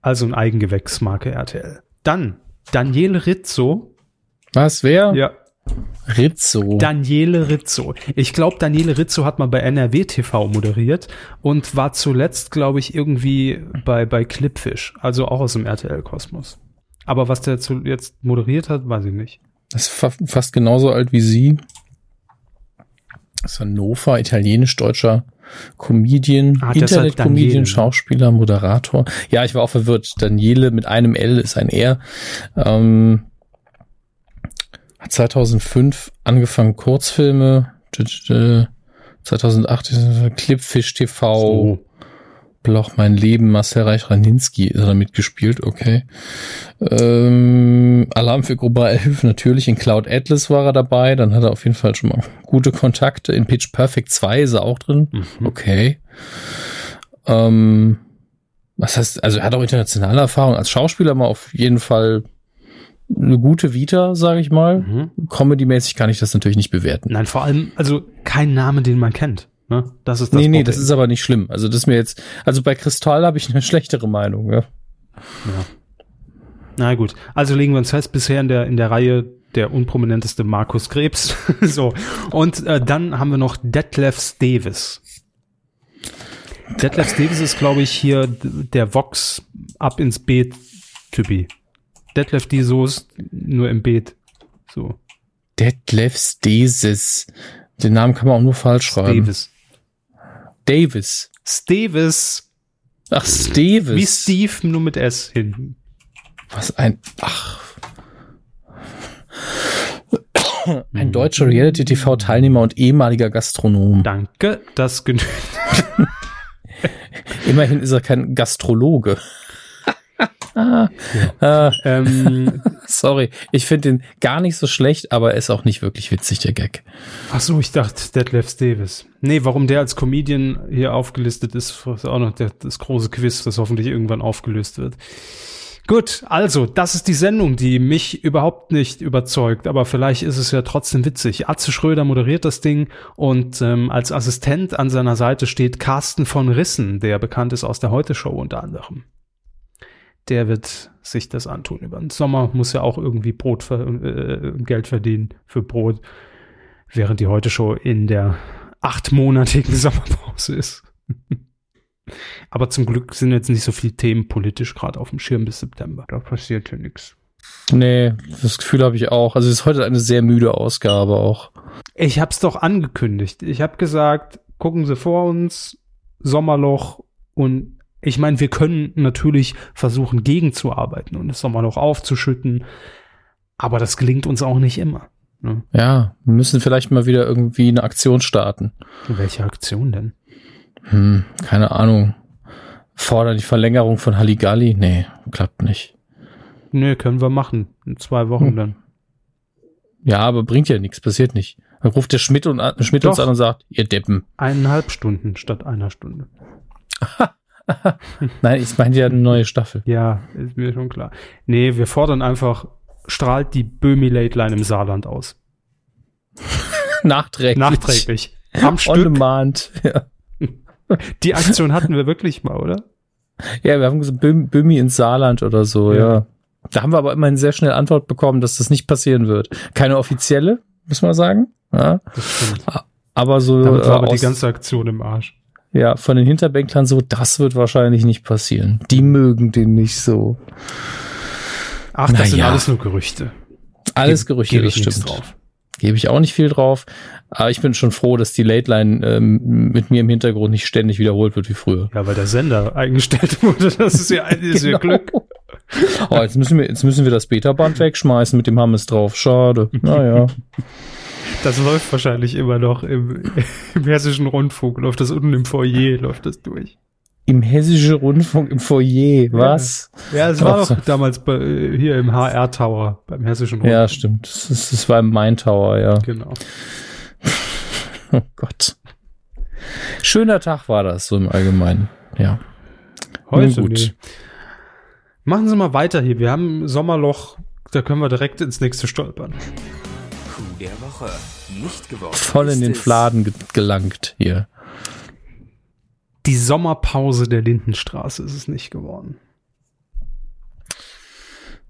also ein Eigengewächs, Marke RTL. Dann Daniele Rizzo. Was, wer? Ja, Rizzo. Daniele Rizzo. Ich glaube, Daniele Rizzo hat mal bei NRW TV moderiert und war zuletzt, glaube ich, irgendwie bei, bei Clipfish, also auch aus dem RTL-Kosmos. Aber was der zu, jetzt moderiert hat, weiß ich nicht. Das ist fa fast genauso alt wie sie. Das ist Hannover, italienisch-deutscher Comedian, Ah, Internet-Comedian. Schauspieler, Moderator. Ja, ich war auch verwirrt. Daniele mit einem L ist ein R. Ähm, hat 2005 angefangen Kurzfilme. 2008 ist Clipfish TV. Bloch mein Leben, Marcel Reich-Raninski ist da mitgespielt, okay. Ähm, Alarm für Gruppe 11, natürlich. In Cloud Atlas war er dabei, dann hat er auf jeden Fall schon mal gute Kontakte. In Pitch Perfect 2 ist er auch drin, Mhm. okay. Ähm, was heißt, also er hat auch internationale Erfahrung als Schauspieler mal auf jeden Fall eine gute Vita, sage ich mal. Mhm. Comedy-mäßig kann ich das natürlich nicht bewerten. Nein, vor allem, also kein Name, den man kennt. Ne? Das ist das nee, nee, Problem. das ist aber nicht schlimm. Also das ist mir jetzt, also bei Kristall habe ich eine schlechtere Meinung, ja. Na gut, also legen wir uns fest, bisher in der, in der Reihe der unprominenteste Markus Krebs. so. Und äh, dann haben wir noch Detlef Davis. Detlef Davis ist, glaube ich, hier der Vox ab ins Beet Typi. Detlef die Soße nur im Beet. So. Detlef Stesis. Den Namen kann man auch nur falsch schreiben. Davis. Davis. Stevis. Ach, Stevis. Wie Steve, nur mit S hinten. Was ein, ach. Ein deutscher Reality-TV-Teilnehmer und ehemaliger Gastronom. Danke, das genügt. Immerhin ist er kein Gastrologe. Ah, ähm, sorry, ich finde den gar nicht so schlecht, aber er ist auch nicht wirklich witzig, der Gag. Ach so, ich dachte Detlef Davis. Nee, warum der als Comedian hier aufgelistet ist, ist auch noch der, das große Quiz, das hoffentlich irgendwann aufgelöst wird. Gut, also, das ist die Sendung, die mich überhaupt nicht überzeugt, aber vielleicht ist es ja trotzdem witzig. Atze Schröder moderiert das Ding und ähm, als Assistent an seiner Seite steht Carsten von Rissen, der bekannt ist aus der Heute-Show unter anderem. Der wird sich das antun. Über den Sommer muss ja auch irgendwie Brot ver äh, Geld verdienen für Brot während die Heute-Show in der achtmonatigen Sommerpause ist. Aber zum Glück sind jetzt nicht so viele Themen politisch gerade auf dem Schirm bis September. Da passiert ja nichts. Nee, das Gefühl habe ich auch. Also es ist heute eine sehr müde Ausgabe auch. Ich hab's doch angekündigt. Ich habe gesagt, gucken Sie vor uns, Sommerloch und ich meine, wir können natürlich versuchen, gegenzuarbeiten und das Sommerloch aufzuschütten, aber das gelingt uns auch nicht immer. Ne? Ja, wir müssen vielleicht mal wieder irgendwie eine Aktion starten. Welche Aktion denn? Hm, keine Ahnung. Fordern die Verlängerung von Halligalli? Nee, klappt nicht. Nö, können wir machen. In zwei Wochen Hm. dann. Ja, aber bringt ja nichts, passiert nicht. Dann ruft der Schmidt, und, Schmidt uns an und sagt, ihr Deppen. Eineinhalb Stunden statt einer Stunde. Nein, ich meine ja eine neue Staffel. Ja, ist mir schon klar. Nee, wir fordern einfach, strahlt die Böhmi Late Line im Saarland aus. Nachträglich. Nachträglich. Am On Stück. demand. Ja. Die Aktion hatten wir wirklich mal, oder? ja, wir haben gesagt, Böhm, Böhmi ins Saarland oder so, ja. Ja. Da haben wir aber immerhin sehr schnell Antwort bekommen, dass das nicht passieren wird. Keine offizielle, muss man sagen. Ja. Das stimmt. Aber so Damit war äh, aber die aus- ganze Aktion im Arsch. Ja, von den Hinterbänklern so, das wird wahrscheinlich nicht passieren. Die mögen den nicht so. Ach, das sind Naja. alles nur Gerüchte. Alles Gerüchte, geb das stimmt. drauf. Gebe ich auch nicht viel drauf. Aber ich bin schon froh, dass die Late Line ähm, mit mir im Hintergrund nicht ständig wiederholt wird wie früher. Ja, weil der Sender eingestellt wurde. Das ist ja, ist ja Genau. Glück. Oh, jetzt müssen wir, jetzt müssen wir das Beta-Band wegschmeißen mit dem Hammes drauf. Schade. Naja. Das läuft wahrscheinlich immer noch im, im hessischen Rundfunk. Läuft das unten im Foyer, läuft das durch. Im Hessischen Rundfunk im Foyer. Was? Ja, es war so. doch damals bei, hier im HR Tower, beim hessischen Rundfunk. Ja, stimmt. Das, ist, das war im Main Tower, ja. Genau. Oh Gott. Schöner Tag war das, so im Allgemeinen. Ja. Heute Nun gut. nee. Machen Sie mal weiter hier. Wir haben Sommerloch, da können wir direkt ins nächste stolpern. Der Woche. Nicht geworden. Voll in den Fladen ge gelangt hier. Die Sommerpause der Lindenstraße ist es nicht geworden.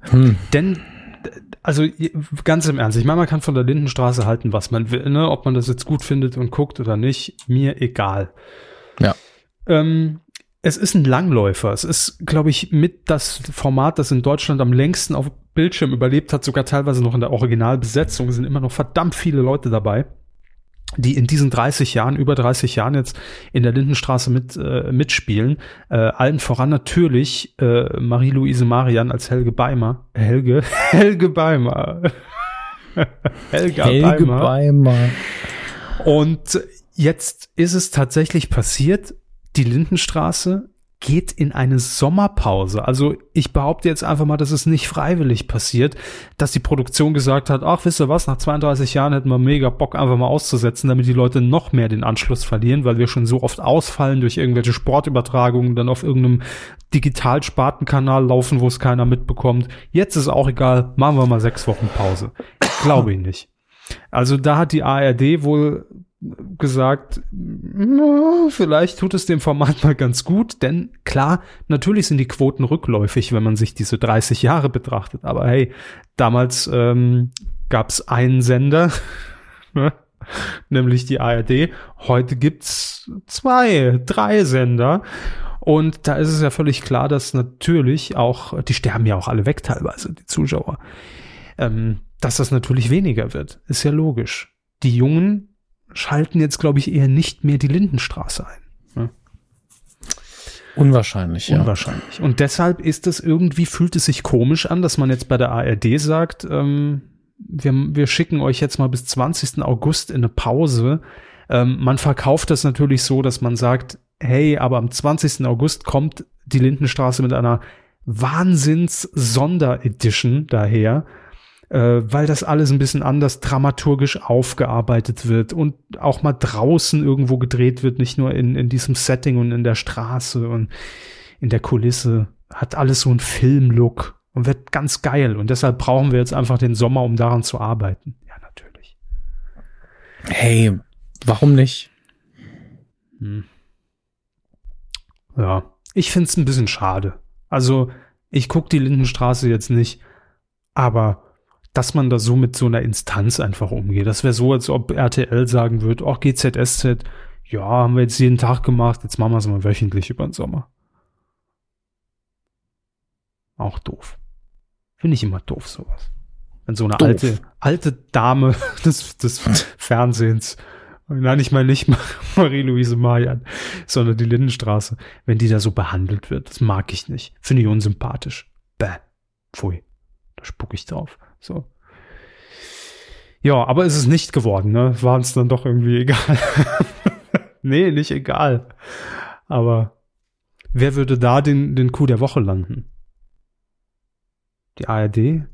Hm. Denn, also ganz im Ernst, ich meine, man kann von der Lindenstraße halten, was man will, ne? ob man das jetzt gut findet und guckt oder nicht, mir egal. Ja. Ähm, es ist ein Langläufer. Es ist, glaube ich, mit das Format, das in Deutschland am längsten auf Bildschirm überlebt hat, sogar teilweise noch in der Originalbesetzung. Es sind immer noch verdammt viele Leute dabei, die in diesen 30 Jahren, über 30 Jahren jetzt in der Lindenstraße mit, äh, mitspielen. Äh, allen voran natürlich äh, Marie-Louise Marian als Helge Beimer. Helge? Helge Beimer. Helga Helge Beimer. Beimer. Und jetzt ist es tatsächlich passiert, die Lindenstraße geht in eine Sommerpause. Also ich behaupte jetzt einfach mal, dass es nicht freiwillig passiert, dass die Produktion gesagt hat, ach, wisst ihr was, nach 32 Jahren hätten wir mega Bock, einfach mal auszusetzen, damit die Leute noch mehr den Anschluss verlieren, weil wir schon so oft ausfallen durch irgendwelche Sportübertragungen, dann auf irgendeinem Digitalspartenkanal laufen, wo es keiner mitbekommt. Jetzt ist auch egal, machen wir mal sechs Wochen Pause. Glaube ich nicht. Also da hat die ARD wohl gesagt, vielleicht tut es dem Format mal ganz gut, denn klar, natürlich sind die Quoten rückläufig, wenn man sich diese 30 Jahre betrachtet. Aber hey, damals ähm, gab es einen Sender, ne, nämlich die ARD. Heute gibt's zwei, drei Sender. Und da ist es ja völlig klar, dass natürlich auch, die sterben ja auch alle weg teilweise, die Zuschauer, ähm, dass das natürlich weniger wird. Ist ja logisch. Die Jungen schalten jetzt, glaube ich, eher nicht mehr die Lindenstraße ein. Unwahrscheinlich, ja. Unwahrscheinlich. Und deshalb ist es irgendwie, fühlt es sich komisch an, dass man jetzt bei der ARD sagt, ähm, wir, wir schicken euch jetzt mal bis 20. August in eine Pause. Ähm, man verkauft das natürlich so, dass man sagt, hey, aber am 20. August kommt die Lindenstraße mit einer Wahnsinns-Sonderedition daher, äh, weil das alles ein bisschen anders dramaturgisch aufgearbeitet wird und auch mal draußen irgendwo gedreht wird, nicht nur in, in diesem Setting und in der Straße und in der Kulisse. Hat alles so einen Filmlook und wird ganz geil. Und deshalb brauchen wir jetzt einfach den Sommer, um daran zu arbeiten. Ja, natürlich. Hey, warum nicht? Hm. Ja, ich find's ein bisschen schade. Also, ich guck die Lindenstraße jetzt nicht, aber dass man da so mit so einer Instanz einfach umgeht, das wäre so, als ob RTL sagen würde, ach, GZSZ, ja, haben wir jetzt jeden Tag gemacht, jetzt machen wir es mal wöchentlich über den Sommer. Auch doof. Finde ich immer doof, sowas. Wenn so eine Doof. alte, alte Dame des, des Fernsehens, nein, ich meine nicht Marie-Louise Marian, sondern die Lindenstraße, wenn die da so behandelt wird, das mag ich nicht. Finde ich unsympathisch. Bäh. Pfui. Da spuck ich drauf. So. Ja, aber es ist nicht geworden, ne? War uns dann doch irgendwie egal. nee, nicht egal. Aber wer würde da den, den Coup der Woche landen? Die ARD?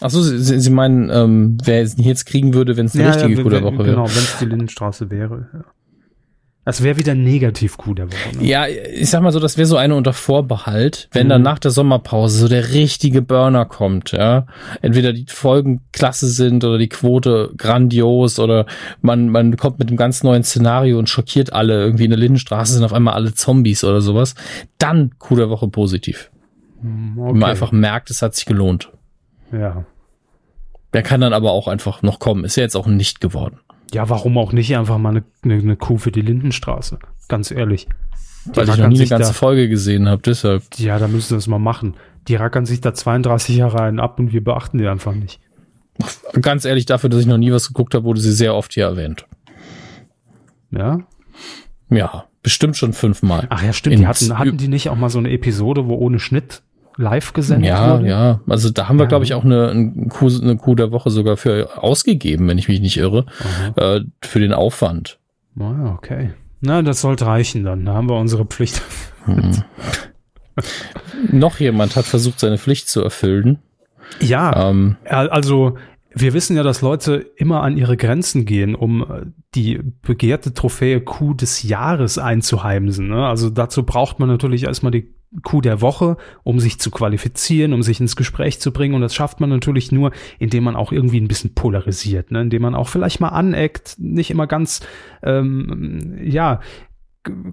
Achso, Sie, Sie meinen, ähm, wer es jetzt kriegen würde, wenn es eine richtige wenn- Coup der Woche wäre? Genau, wenn es die Lindenstraße wäre. Ja. Das wäre wieder negativ Coup der Woche. Ne? Ja, ich sag mal so, das wäre so eine unter Vorbehalt, wenn Mhm. dann nach der Sommerpause so der richtige Burner kommt, ja. Entweder die Folgen klasse sind oder die Quote grandios oder man, man kommt mit einem ganz neuen Szenario und schockiert alle. Irgendwie in der Lindenstraße sind auf einmal alle Zombies oder sowas. Dann Coup der Woche positiv. Hm, Wenn man einfach merkt, es hat sich gelohnt. Ja. Der kann dann aber auch einfach noch kommen. Ist ja jetzt auch nicht geworden. Ja, warum auch nicht einfach mal eine, eine, eine Kuh für die Lindenstraße? Ganz ehrlich. Die Weil ich noch nie sich ganze da, Folge gesehen habe, deshalb. Ja, da müssen sie das mal machen. Die rackern sich da 32 Jahre einen ab und wir beachten die einfach nicht. Ganz ehrlich, dafür, dass ich noch nie was geguckt habe, wurde sie sehr oft hier erwähnt. Ja? Ja, bestimmt schon fünfmal. Ach ja, stimmt. Die hatten, hatten die nicht auch mal so eine Episode, wo ohne Schnitt live gesendet Ja, wurde? ja. Also da haben wir, Ja. glaube ich, auch eine, eine, Kuh, eine Kuh der Woche sogar für ausgegeben, wenn ich mich nicht irre, äh, für den Aufwand. Ah, okay. Na, das sollte reichen dann. Da haben wir unsere Pflicht. Noch jemand hat versucht, seine Pflicht zu erfüllen. Ja, Ähm, also wir wissen ja, dass Leute immer an ihre Grenzen gehen, um äh, die begehrte Trophäe Kuh des Jahres einzuheimsen. Ne? Also dazu braucht man natürlich erstmal die Kuh der Woche, um sich zu qualifizieren, um sich ins Gespräch zu bringen. Und das schafft man natürlich nur, indem man auch irgendwie ein bisschen polarisiert, ne? indem man auch vielleicht mal aneckt, nicht immer ganz, ähm, ja,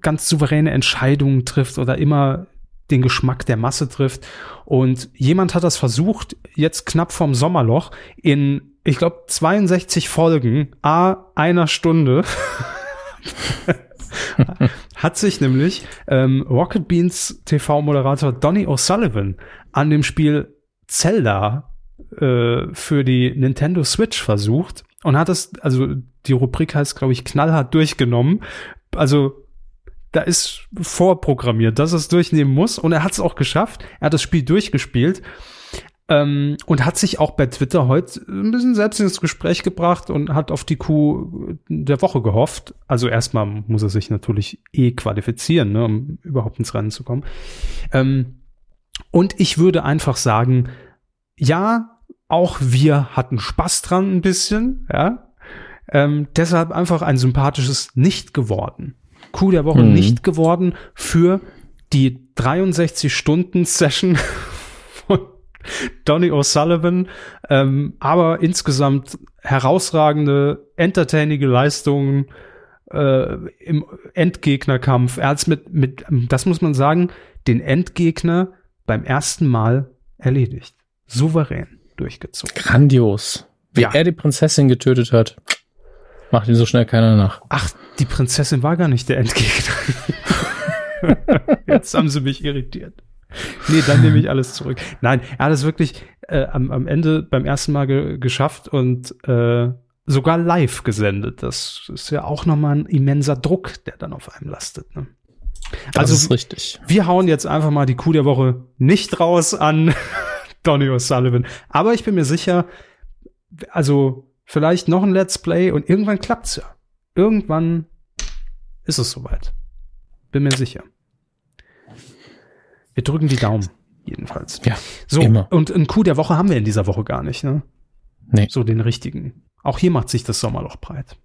ganz souveräne Entscheidungen trifft oder immer den Geschmack der Masse trifft. Und jemand hat das versucht, jetzt knapp vorm Sommerloch, in, ich glaube, 62 Folgen, a einer Stunde, hat sich nämlich ähm, Rocket Beans TV-Moderator Donny O'Sullivan an dem Spiel Zelda äh, für die Nintendo Switch versucht und hat es, also die Rubrik heißt, glaube ich, knallhart durchgenommen. Also da ist vorprogrammiert, dass er es durchnehmen muss und er hat es auch geschafft. Er hat das Spiel durchgespielt ähm, und hat sich auch bei Twitter heute ein bisschen selbst ins Gespräch gebracht und hat auf die Kuh der Woche gehofft. Also erstmal muss er sich natürlich eh qualifizieren, ne, um überhaupt ins Rennen zu kommen. Ähm, und ich würde einfach sagen, ja, auch wir hatten Spaß dran ein bisschen, ja. Ähm, deshalb einfach ein sympathisches Nicht geworden. Coup der Woche Mhm. nicht geworden für die 63-Stunden-Session von Donny O'Sullivan, ähm, aber insgesamt herausragende, entertainige Leistungen äh, im Endgegnerkampf. Er hat's mit, mit, das muss man sagen, den Endgegner beim ersten Mal erledigt. Souverän durchgezogen. grandios. Wie Ja. er die Prinzessin getötet hat, macht ihm so schnell keiner nach. Ach, die Prinzessin war gar nicht der Endgegner. Jetzt haben sie mich irritiert. Nee, dann nehme ich alles zurück. Nein, er hat es wirklich äh, am, am Ende beim ersten Mal ge geschafft und äh, sogar live gesendet. Das ist ja auch nochmal ein immenser Druck, der dann auf einem lastet. Ne? Das Also ist richtig. wir hauen jetzt einfach mal die Kuh der Woche nicht raus an Donny O'Sullivan. Aber ich bin mir sicher, also vielleicht noch ein Let's Play und irgendwann klappt's ja. Irgendwann ist es soweit. Bin mir sicher. Wir drücken die Daumen, jedenfalls. Ja, So, immer. und einen Coup der Woche haben wir in dieser Woche gar nicht, ne? Nee. So den richtigen. Auch hier macht sich das Sommerloch breit.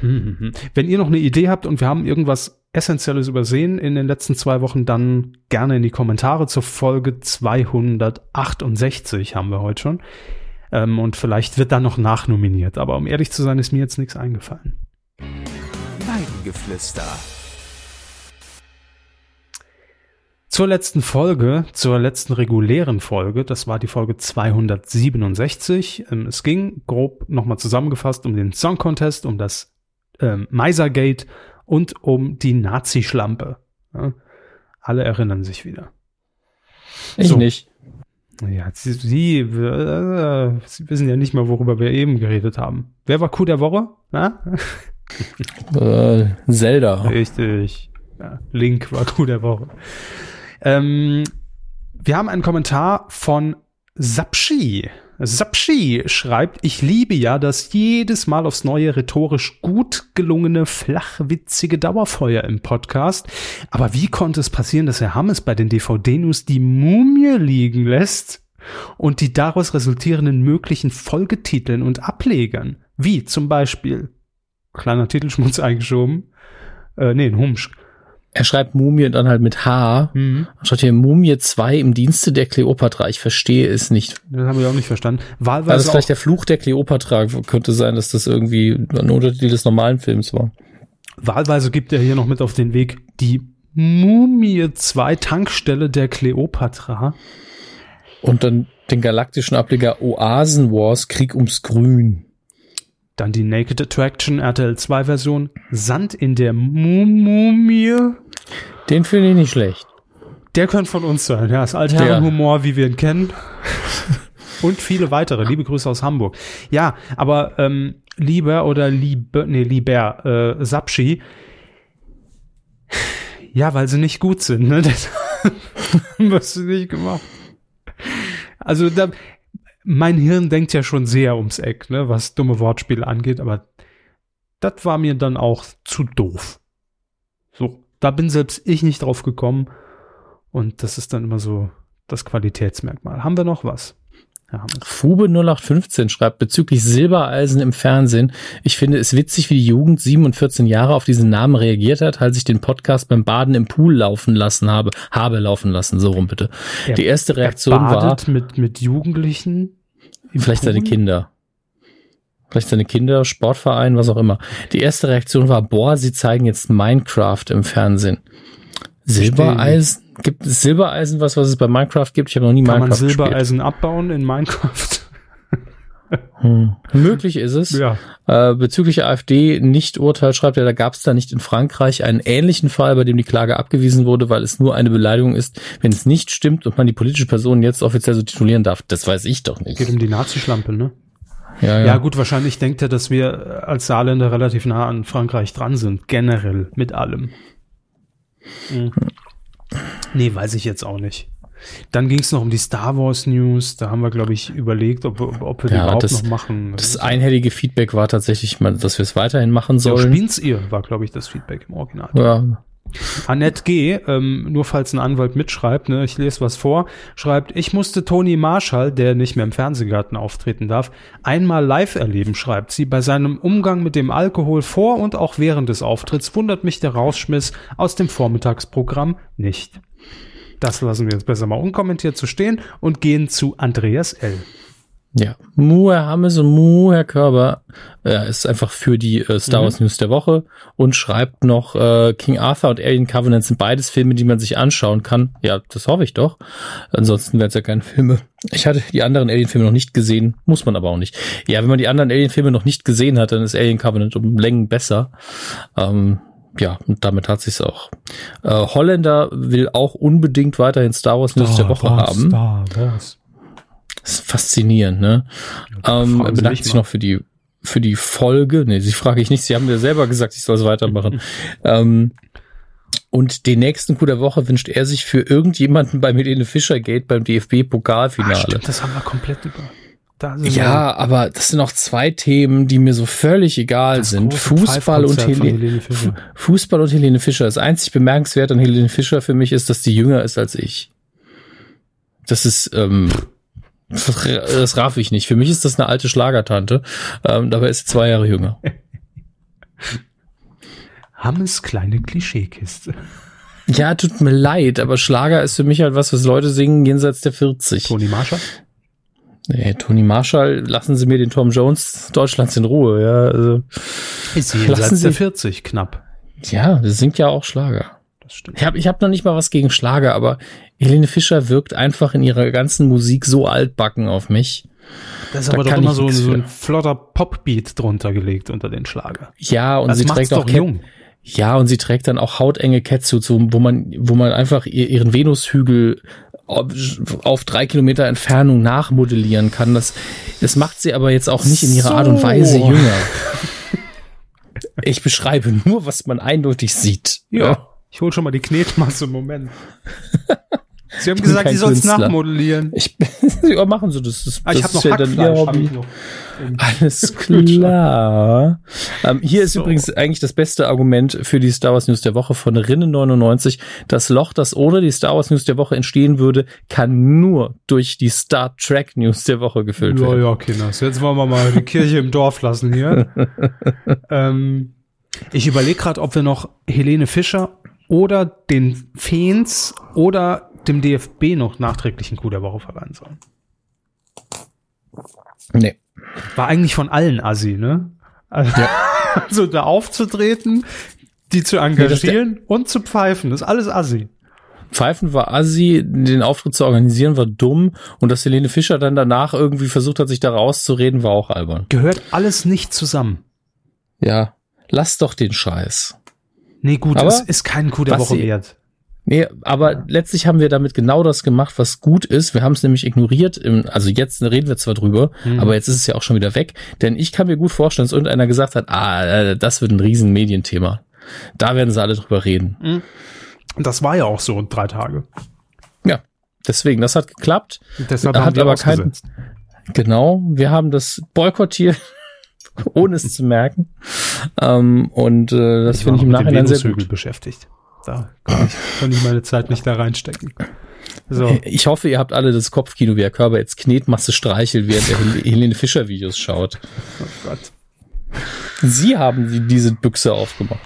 Hm, hm, hm. Wenn ihr noch eine Idee habt und wir haben irgendwas Essentielles übersehen in den letzten zwei Wochen, dann gerne in die Kommentare zur Folge 268 haben wir heute schon. Ähm, und vielleicht wird da noch nachnominiert. Aber um ehrlich zu sein, ist mir jetzt nichts eingefallen. Weidengeflüster. Zur letzten Folge, zur letzten regulären Folge, das war die Folge 267. Ähm, es ging grob nochmal zusammengefasst um den Song Contest, um das ähm, Misergate und um die Nazi-Schlampe. Ja, alle erinnern sich wieder. Ich So. nicht. Ja, sie, sie, äh, sie wissen ja nicht mal, worüber wir eben geredet haben. Wer war Coup der Woche? Äh, Zelda. Richtig. Ja, Link war Coup der Woche. Ähm, wir haben einen Kommentar von Sapshi. Sapshi schreibt, ich liebe ja das jedes Mal aufs neue rhetorisch gut gelungene, flachwitzige Dauerfeuer im Podcast. Aber wie konnte es passieren, dass Herr Hammes bei den DVD-News die Mumie liegen lässt? und die daraus resultierenden möglichen Folgetiteln und Ablegern, wie zum Beispiel, kleiner Titelschmutz eingeschoben, äh, nee, ein Humsch. Er schreibt Mumie dann halt mit H. Mhm. Statt hier Mumie 2 im Dienste der Kleopatra. Ich verstehe es nicht. Das haben wir auch nicht verstanden. War das Wahlweise vielleicht der Fluch der Kleopatra? Könnte sein, dass das irgendwie ein Untertitel des normalen Films war. wahlweise gibt er hier noch mit auf den Weg die Mumie 2 Tankstelle der Kleopatra. Und dann den galaktischen Ableger Oasen Wars Krieg ums Grün. Dann die Naked Attraction RTL 2 Version Sand in der Mu- Mumie. Den finde ich nicht schlecht. Der könnte von uns sein. Ja, das Altherrenhumor, wie wir ihn kennen. Und viele weitere. Liebe Grüße aus Hamburg. Ja, aber ähm, lieber oder liebe, nee, lieber äh, Sapschi. Ja, weil sie nicht gut sind, ne? Deshalb wirst du nicht gemacht. Also da, mein Hirn denkt ja schon sehr ums Eck, ne, was dumme Wortspiele angeht, aber das war mir dann auch zu doof. So, da bin selbst ich nicht drauf gekommen. Und das ist dann immer so das Qualitätsmerkmal. Haben wir noch was? Fube 0815 schreibt bezüglich Silbereisen im Fernsehen. Ich finde es witzig, wie die Jugend 7 und 14 Jahre auf diesen Namen reagiert hat, als ich den Podcast beim Baden im Pool laufen lassen habe. Habe laufen lassen, so rum bitte. Er- die erste Reaktion er war, badet mit, mit Jugendlichen. vielleicht seine Pool? Kinder. Vielleicht seine Kinder, Sportverein, was auch immer. Die erste Reaktion war, boah, sie zeigen jetzt Minecraft im Fernsehen. Silbereisen? Gibt es Silbereisen was, was es bei Minecraft gibt? Ich habe noch nie Kann man Minecraft gespielt. Silbereisen abbauen in Minecraft? Hm. Möglich ist es. ja. Äh, bezüglich AfD nicht Urteil schreibt er, da gab es da nicht in Frankreich einen ähnlichen Fall, bei dem die Klage abgewiesen wurde, weil es nur eine Beleidigung ist, wenn es nicht stimmt und man die politische Person jetzt offiziell so titulieren darf. Das weiß ich doch nicht. Geht um die Nazi-Schlampe, ne? Ja, Ja. ja. gut, wahrscheinlich denkt er, dass wir als Saarländer relativ nah an Frankreich dran sind. Generell, mit allem. Mhm. Nee, weiß ich jetzt auch nicht. Dann ging es noch um die Star Wars News. Da haben wir, glaube ich, überlegt, ob, ob, wir die Ja, überhaupt das- noch machen. Das einhellige Feedback war tatsächlich, dass wir es weiterhin machen so, sollen. spielen's ihr, war, glaube ich, das Feedback im Original. Ja, Annette G., ähm, nur falls ein Anwalt mitschreibt, ne, ich lese was vor, schreibt, ich musste Toni Marshall, der nicht mehr im Fernsehgarten auftreten darf, einmal live erleben, schreibt sie. Bei seinem Umgang mit dem Alkohol vor und auch während des Auftritts wundert mich der Rausschmiss aus dem Vormittagsprogramm nicht. Das lassen wir jetzt besser mal unkommentiert zu stehen und gehen zu Andreas L. Ja, Mu, Herr Hammes und Mu, Herr Körber, er ist einfach für die äh, Star Wars News der Woche und schreibt noch, äh, King Arthur und Alien Covenant sind beides Filme, die man sich anschauen kann. Ja, das hoffe ich doch. Ansonsten wären es ja keine Filme. Ich hatte die anderen Alien-Filme noch nicht gesehen, muss man aber auch nicht. Ja, wenn man die anderen Alien-Filme noch nicht gesehen hat, dann ist Alien Covenant um Längen besser. Ähm, ja, und damit hat sich's auch. Äh, Holländer will auch unbedingt weiterhin Star Wars News der Woche haben. Star Wars. Das ist faszinierend, ne? Ähm, bedankt mich sich mal. noch für die für die Folge. Nee, sie frage ich nicht. Sie haben mir selber gesagt, ich soll es weitermachen. ähm, und den nächsten Coup der Woche wünscht er sich für irgendjemanden beim Helene Fischer Gate beim Ah, DFB-Pokalfinale. stimmt, das haben wir komplett über. Ja, aber das sind auch zwei Themen, die mir so völlig egal Das sind. Fußball und, von Helene, Fischer. Fu- Fußball und Helene Fischer. Das einzig bemerkenswert an Helene Fischer für mich ist, dass die jünger ist als ich. Das ist, ähm, das, das raff ich nicht. Für mich ist das eine alte Schlagertante. Ähm, dabei ist sie zwei Jahre jünger. Hammes kleine Klischeekiste. Ja, tut mir leid, aber Schlager ist für mich halt was, was Leute singen jenseits der 40. Toni Marshall? Nee, Toni Marshall, lassen Sie mir den Tom Jones Deutschlands in Ruhe. Ja, also, Ist Lassen jenseits der Sie- 40 knapp. ja das singt ja auch Schlager. Stimmt. Ich habe ich hab noch nicht mal was gegen Schlager, aber Helene Fischer wirkt einfach in ihrer ganzen Musik so altbacken auf mich. Das ist Da aber doch immer so, so ein flotter Popbeat drunter gelegt unter den Schlager. Ja, und Das sie macht's trägt auch jung. Ja, und sie trägt dann auch hautenge Catsuits, wo man, wo man einfach ihr- ihren Venushügel auf, drei Kilometer Entfernung nachmodellieren kann. Das, das macht sie aber jetzt auch nicht in ihrer So. Art und Weise jünger. Ich beschreibe nur, was man eindeutig sieht. Ja. Ich hol schon mal die Knetmasse. Moment. Sie haben bin gesagt, die soll's Künstler. nachmodellieren. Ich, ja, machen Sie das. das, Ah, ich habe noch ist ja dann Ihr Hobby. Alles klar. Ähm, hier ist So. übrigens eigentlich das beste Argument für die Star Wars News der Woche von Rinnen99. Das Loch, das ohne die Star Wars News der Woche entstehen würde, kann nur durch die Star Trek News der Woche gefüllt Ja, werden. ja, Kinders. Jetzt wollen wir mal die Kirche im Dorf lassen hier. ähm, ich überlege gerade, ob wir noch Helene Fischer oder den Feens oder dem DFB noch nachträglich einen Coup der Woche verleihen sollen. Nee. War eigentlich von allen Assi, ne? Also, also da aufzutreten, die zu engagieren und zu pfeifen, das ist alles Assi. Pfeifen war assi, den Auftritt zu organisieren war dumm und dass Helene Fischer dann danach irgendwie versucht hat, sich da rauszureden, war auch albern. Gehört alles nicht zusammen. Ja, lass doch den Scheiß. Nee, gut, Aber es ist kein Coup der Woche sie- wert. Nee, aber letztlich haben wir damit genau das gemacht, was gut ist. Wir haben es nämlich ignoriert. Im, also jetzt reden wir zwar drüber, Hm. aber jetzt ist es ja auch schon wieder weg. Denn ich kann mir gut vorstellen, dass irgendeiner gesagt hat, ah, äh, das wird ein riesen Medienthema. Da werden sie alle drüber reden. Das war ja auch so in drei Tage. Ja, deswegen, das hat geklappt. Deshalb hat wir aber kein- ausgesetzt. Genau, wir haben das boykottiert, ohne es zu merken. Ähm, und äh, das finde ich im Nachhinein sehr gut. beschäftigt. Da kann ich, kann ich meine Zeit nicht da reinstecken. So. Ich hoffe, ihr habt alle das Kopfkino, wie Herr Körber jetzt Knetmasse streichelt, während er Hel- Helene Fischer Videos schaut. Oh Gott. Sie haben die, diese Büchse aufgemacht.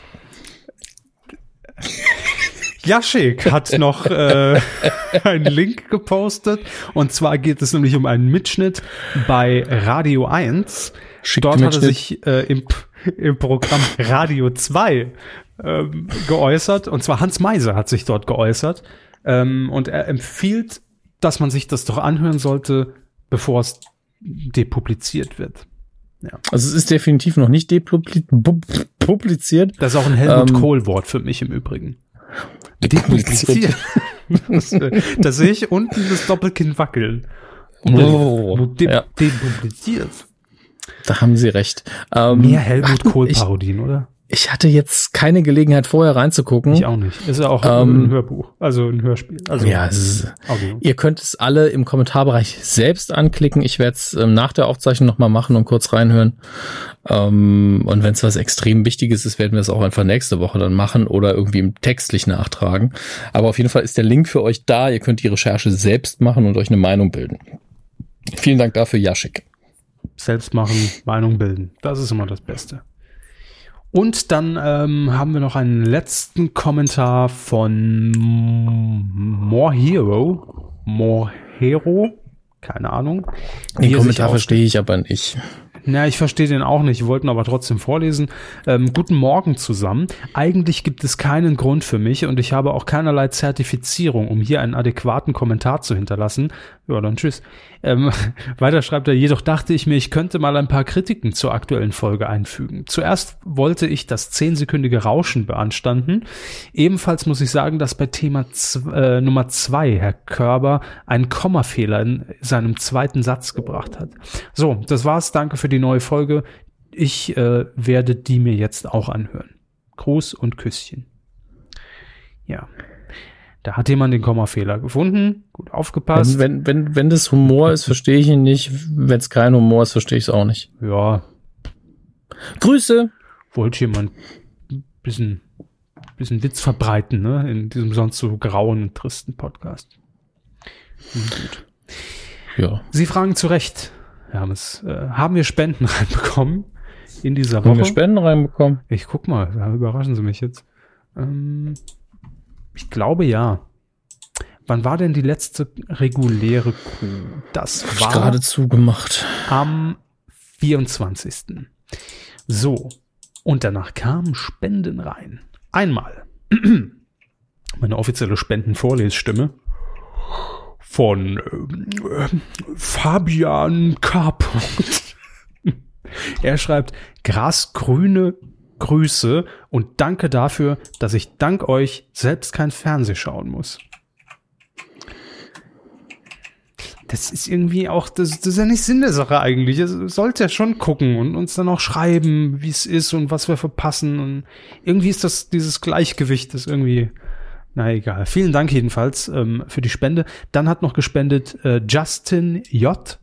Jaschik hat noch äh, einen Link gepostet. Und zwar geht es nämlich um einen Mitschnitt bei Radio 1. Schick Dort hat er sich äh, im, im Programm Radio 2 ähm, geäußert. Und zwar Hans Meiser hat sich dort geäußert. Ähm, und er empfiehlt, dass man sich das doch anhören sollte, bevor es depubliziert wird. Also es ist definitiv noch nicht depubli- bu- publiziert. Das ist auch ein Helmut Ähm, Kohl-Wort für mich im Übrigen. Depubliziert. das, äh, da sehe ich unten das Doppelkinn wackeln. Oh, De ja, Depubliziert. Da haben Sie recht. Ähm, Mehr Helmut ach, Kohl ich, Parodien, oder? ich hatte jetzt keine Gelegenheit vorher reinzugucken. Ich auch nicht. Ist ja auch Ähm, ein Hörbuch, also ein Hörspiel. Also Ja, ist. Ihr könnt es alle im Kommentarbereich selbst anklicken. Ich werde es ähm, nach der Aufzeichnung nochmal machen und kurz reinhören. Ähm, und wenn es was extrem Wichtiges ist, werden wir es auch einfach nächste Woche dann machen oder irgendwie im textlich nachtragen. Aber auf jeden Fall ist der Link für euch da. Ihr könnt die Recherche selbst machen und euch eine Meinung bilden. Vielen Dank dafür, Jaschik. Selbst machen, Meinung bilden. Das ist immer das Beste. Und dann ähm, haben wir noch einen letzten Kommentar von More Hero. More Hero? Keine Ahnung. Den Kommentar verstehe ich aber nicht. Na, ich verstehe den auch nicht. Wir wollten aber trotzdem vorlesen. Ähm, guten Morgen zusammen. Eigentlich gibt es keinen Grund für mich und ich habe auch keinerlei Zertifizierung, um hier einen adäquaten Kommentar zu hinterlassen. Ja, dann tschüss. Ähm, weiter schreibt er, jedoch dachte ich mir, ich könnte mal ein paar Kritiken zur aktuellen Folge einfügen. Zuerst wollte ich das zehnsekündige Rauschen beanstanden. Ebenfalls muss ich sagen, dass bei Thema äh, Nummer zwei Herr Körber einen Kommafehler in seinem zweiten Satz gebracht hat. So, das war's. Danke für die neue Folge. Ich äh, werde die mir jetzt auch anhören. Gruß und Küsschen. Ja. Da hat jemand den Kommafehler gefunden. Gut aufgepasst. Wenn, wenn, wenn, wenn das Humor ist, verstehe ich ihn nicht. Wenn es kein Humor ist, verstehe ich es auch nicht. ja, Grüße! wollte jemand ein bisschen, bisschen Witz verbreiten, ne? In diesem sonst so grauen und tristen Podcast. Nun Gut. Ja. Sie fragen zu Recht, Herr Hermes, äh, haben wir Spenden reinbekommen in dieser Haben wir Woche? Spenden reinbekommen? Ich guck mal, da überraschen Sie mich jetzt. Ähm, ich glaube ja. Wann war denn die letzte reguläre Kuh? Das war gerade zugemacht. am 24. So. Und danach kamen Spenden rein. Einmal meine offizielle Spendenvorlesstimme von äh, Fabian K. er schreibt grasgrüne Grüße und danke dafür, dass ich dank euch selbst kein Fernseh schauen muss. Das ist irgendwie auch, das, das ist ja nicht Sinn der Sache eigentlich. Es sollte ja schon gucken und uns dann auch schreiben, wie es ist und was wir verpassen. Und irgendwie ist das dieses Gleichgewicht, das irgendwie Na egal. Vielen Dank jedenfalls ähm, für die Spende. Dann hat noch gespendet äh, Justin J.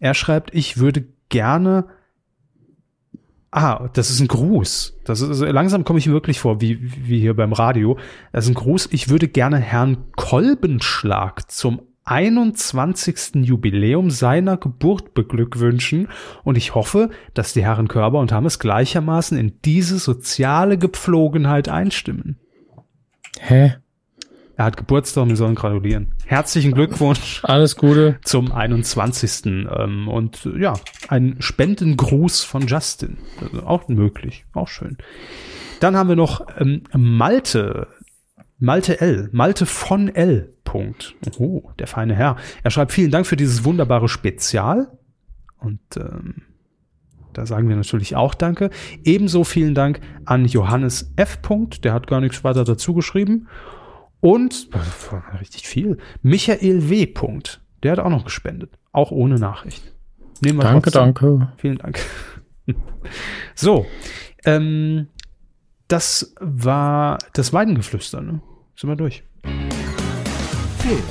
Er schreibt, ich würde gerne. Ah, das ist ein Gruß. Das ist, langsam komme ich mir wirklich vor, wie, wie hier beim Radio. Das ist ein Gruß. Ich würde gerne Herrn Kolbenschlag zum 21. Jubiläum seiner Geburt beglückwünschen und ich hoffe, dass die Herren Körber und Hammes gleichermaßen in diese soziale Gepflogenheit einstimmen. Hä? Er hat Geburtstag, wir sollen gratulieren. Herzlichen Glückwunsch Alles Gute. zum 21. Ähm, und ja, ein Spendengruß von Justin. Also auch möglich, auch schön. Dann haben wir noch ähm, Malte, Malte L, Malte von L. Punkt. Oh, der feine Herr. Er schreibt vielen Dank für dieses wunderbare Spezial. Und ähm, da sagen wir natürlich auch Danke. Ebenso vielen Dank an Johannes F. Punkt. Der hat gar nichts weiter dazu geschrieben. Und richtig viel. Michael W. Punkt. Der hat auch noch gespendet. Auch ohne Nachricht. Nehmen wir Danke, trotzdem. danke. Vielen Dank. so, ähm, das war das Weidengeflüster, ne? Sind wir durch. Film.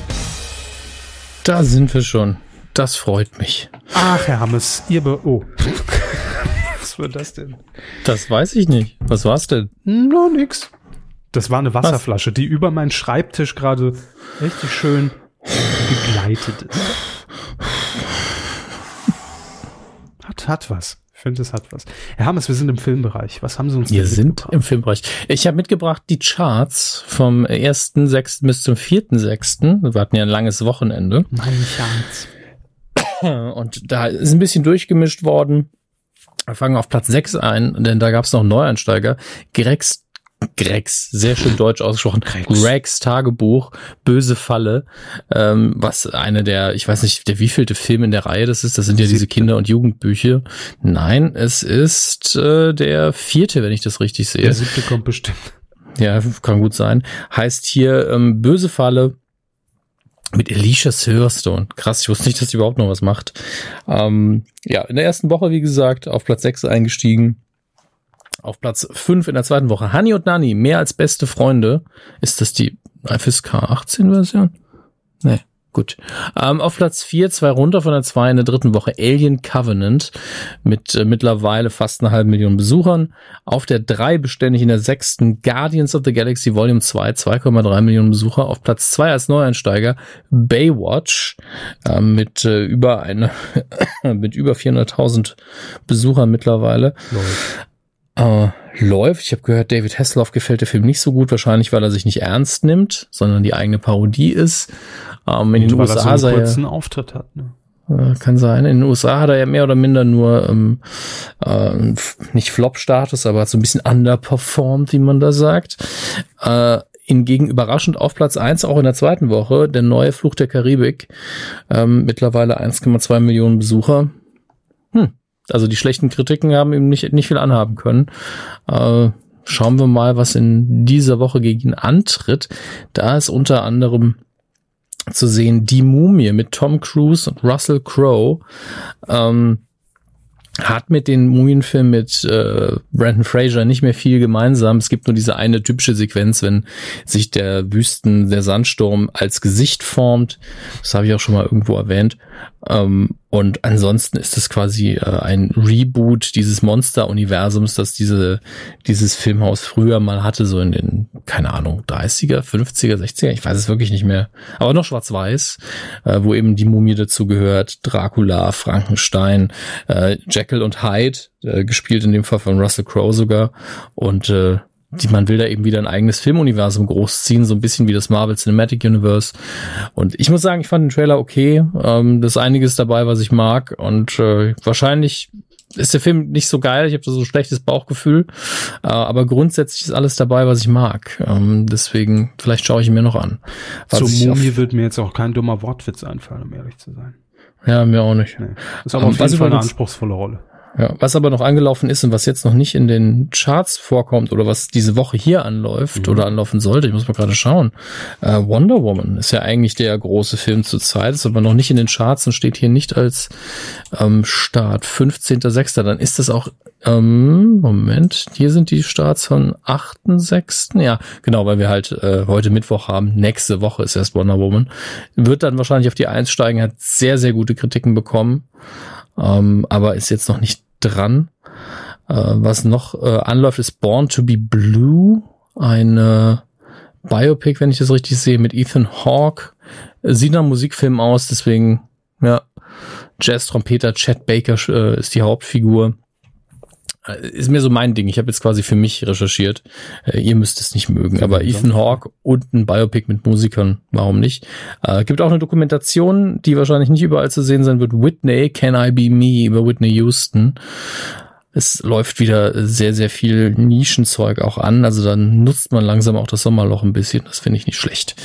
Da sind wir schon. Das freut mich. Ach, Herr Hammes, ihr Be Oh. Was war das denn? Das weiß ich nicht. Was war's denn? No, nix. Das war eine Wasserflasche, die über meinen Schreibtisch gerade richtig schön gegleitet ist. Hat, hat was. Ich finde, es hat was. Herr Hammes, wir sind im Filmbereich. Was haben Sie uns Wir sind im Filmbereich. Ich habe mitgebracht die Charts vom 1.6. bis zum 4.6. Wir hatten ja ein langes Wochenende. Mein Schatz. Und da ist ein bisschen durchgemischt worden. Wir fangen auf Platz 6 ein, denn da gab es noch einen Neueinsteiger. Gregs Gregs, sehr schön deutsch ausgesprochen. Gregs Tagebuch, Böse Falle, ähm, was eine der, ich weiß nicht, der wievielte Film in der Reihe das ist. Das sind ja diese Kinder- und Jugendbücher. Nein, es ist äh, der vierte, wenn ich das richtig sehe. Der siebte kommt bestimmt. Ja, kann gut sein. Heißt hier ähm, Böse Falle mit Alicia Silverstone. Krass, ich wusste nicht, dass sie überhaupt noch was macht. Ähm, ja, in der ersten Woche, wie gesagt, auf Platz 6 eingestiegen. Auf Platz 5 in der zweiten Woche. Hani und Nani, mehr als beste Freunde. Ist das die FSK 18 Version? Nee, gut. Ähm, auf Platz 4, zwei runter von der 2 in der dritten Woche. Alien Covenant mit äh, mittlerweile fast einer halben Million Besuchern. Auf der 3 beständig in der sechsten Guardians of the Galaxy Volume 2, 2,3 Millionen Besucher. Auf Platz 2 als Neueinsteiger Baywatch äh, mit äh, über eine mit über 400.000 Besuchern mittlerweile. Äh, läuft. Ich habe gehört, David Hasselhoff gefällt der Film nicht so gut, wahrscheinlich weil er sich nicht ernst nimmt, sondern die eigene Parodie ist. Ähm, in den Und weil er so USA einen sei er, kurzen Auftritt hat. Ne? äh, kann sein. In den USA hat er ja mehr oder minder nur ähm, äh, nicht Flop-Status, aber hat so ein bisschen underperformed, wie man da sagt. Äh, hingegen überraschend auf Platz eins auch in der zweiten Woche, der neue Fluch der Karibik. Ähm, mittlerweile 1,2 Millionen Besucher. Hm. Also die schlechten Kritiken haben ihm nicht, nicht viel anhaben können. Äh, schauen wir mal, was in dieser Woche gegen ihn antritt. Da ist unter anderem zu sehen Die Mumie mit Tom Cruise und Russell Crowe. Ähm, hat mit den Mumienfilmen mit äh, Brandon Fraser nicht mehr viel gemeinsam. Es gibt nur diese eine typische Sequenz, wenn sich der Wüsten, der Sandsturm als Gesicht formt. Das habe ich auch schon mal irgendwo erwähnt. Ähm, und ansonsten ist es quasi äh, ein Reboot dieses Monster-Universums, das diese, dieses Filmhaus früher mal hatte, so in den, keine Ahnung, 30er, 50er, 60er, ich weiß es wirklich nicht mehr. Aber noch schwarz-weiß, äh, wo eben die Mumie dazu gehört, Dracula, Frankenstein, äh, Jekyll und Hyde, äh, gespielt in dem Fall von Russell Crowe sogar. Und äh, die, man will da eben wieder ein eigenes Filmuniversum großziehen, so ein bisschen wie das Marvel Cinematic Universe. Und ich muss sagen, ich fand den Trailer okay. Ähm, da ist einiges dabei, was ich mag. Und äh, wahrscheinlich ist der Film nicht so geil. Ich habe so ein schlechtes Bauchgefühl. Äh, aber grundsätzlich ist alles dabei, was ich mag. Ähm, deswegen, vielleicht schaue ich ihn mir noch an. Was Zur Mumie wird mir jetzt auch kein dummer Wortwitz einfallen, um ehrlich zu sein. Ja, mir auch nicht. Nee. Ist aber Ähm, auf jeden Fall eine anspruchsvolle Rolle. Ja, was aber noch angelaufen ist und was jetzt noch nicht in den Charts vorkommt oder was diese Woche hier anläuft oder anlaufen sollte, ich muss mal gerade schauen. Äh, Wonder Woman ist ja eigentlich der große Film zur Zeit, ist aber noch nicht in den Charts und steht hier nicht als ähm, Start 15.06. Dann ist das auch Ähm, Moment, hier sind die Starts von 8.6. Ja, genau, weil wir halt äh, heute Mittwoch haben. Nächste Woche ist erst Wonder Woman. Wird dann wahrscheinlich auf die 1 steigen, hat sehr, sehr gute Kritiken bekommen, ähm, aber ist jetzt noch nicht dran. Äh, was noch äh, anläuft, ist Born to be Blue, eine Biopic, wenn ich das richtig sehe, mit Ethan Hawke. Sieht nach Musikfilm aus, deswegen, ja, Jazz-Trompeter Chad Baker äh, ist die Hauptfigur. Äh, Ist mir so mein Ding. Ich habe jetzt quasi für mich recherchiert. Äh, ihr müsst es nicht mögen. Aber Ethan Hawke und ein Biopic mit Musikern, warum nicht? Äh, gibt auch eine Dokumentation, die wahrscheinlich nicht überall zu sehen sein wird. Whitney, Can I Be Me über Whitney Houston. Es läuft wieder sehr, sehr viel Nischenzeug auch an. Also dann nutzt man langsam auch das Sommerloch ein bisschen. Das finde ich nicht schlecht.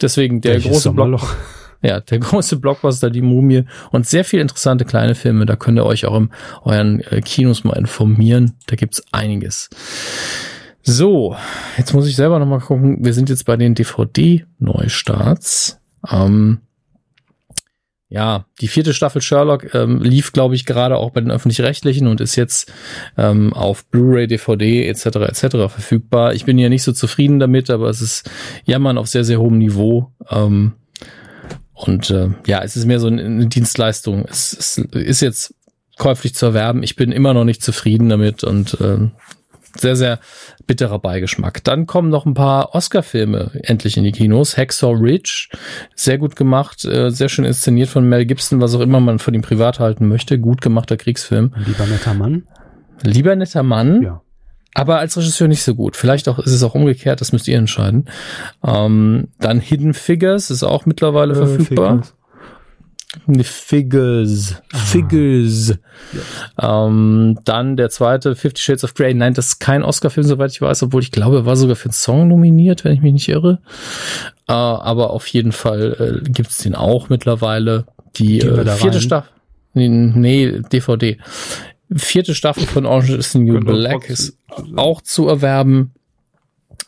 Deswegen der Welches große Block. Ja, der große Blockbuster, die Mumie und sehr viel interessante kleine Filme. Da könnt ihr euch auch in euren äh, Kinos mal informieren. Da gibt's einiges. So, jetzt muss ich selber noch mal gucken. Wir sind jetzt bei den DVD-Neustarts. Ähm, ja, die vierte Staffel Sherlock ähm, lief, glaube ich, gerade auch bei den öffentlich-rechtlichen und ist jetzt ähm, auf Blu-ray, DVD etc. etc. verfügbar. Ich bin ja nicht so zufrieden damit, aber es ist Jammern auf sehr sehr hohem Niveau. Ähm, und äh, ja, es ist mehr so eine Dienstleistung. Es, es ist jetzt käuflich zu erwerben. Ich bin immer noch nicht zufrieden damit und äh, sehr, sehr bitterer Beigeschmack. Dann kommen noch ein paar Oscar-Filme endlich in die Kinos. Hacksaw Ridge, sehr gut gemacht, äh, sehr schön inszeniert von Mel Gibson, was auch immer man von ihm privat halten möchte. Gut gemachter Kriegsfilm. Lieber netter Mann. Lieber netter Mann, Ja. Aber als Regisseur nicht so gut. Vielleicht auch ist es auch umgekehrt, das müsst ihr entscheiden. Ähm, dann Hidden Figures ist auch mittlerweile verfügbar. Figures. Figures. Ah. Figures. Ähm, dann der zweite, Fifty Shades of Grey. Nein, das ist kein Oscar-Film, soweit ich weiß, obwohl ich glaube, er war sogar für einen Song nominiert, wenn ich mich nicht irre. Äh, aber auf jeden Fall äh, gibt's den auch mittlerweile. Die äh, vierte? Staffel. Nee, DVD. Vierte Staffel von Orange is the New Könnte Black ist auch zu erwerben.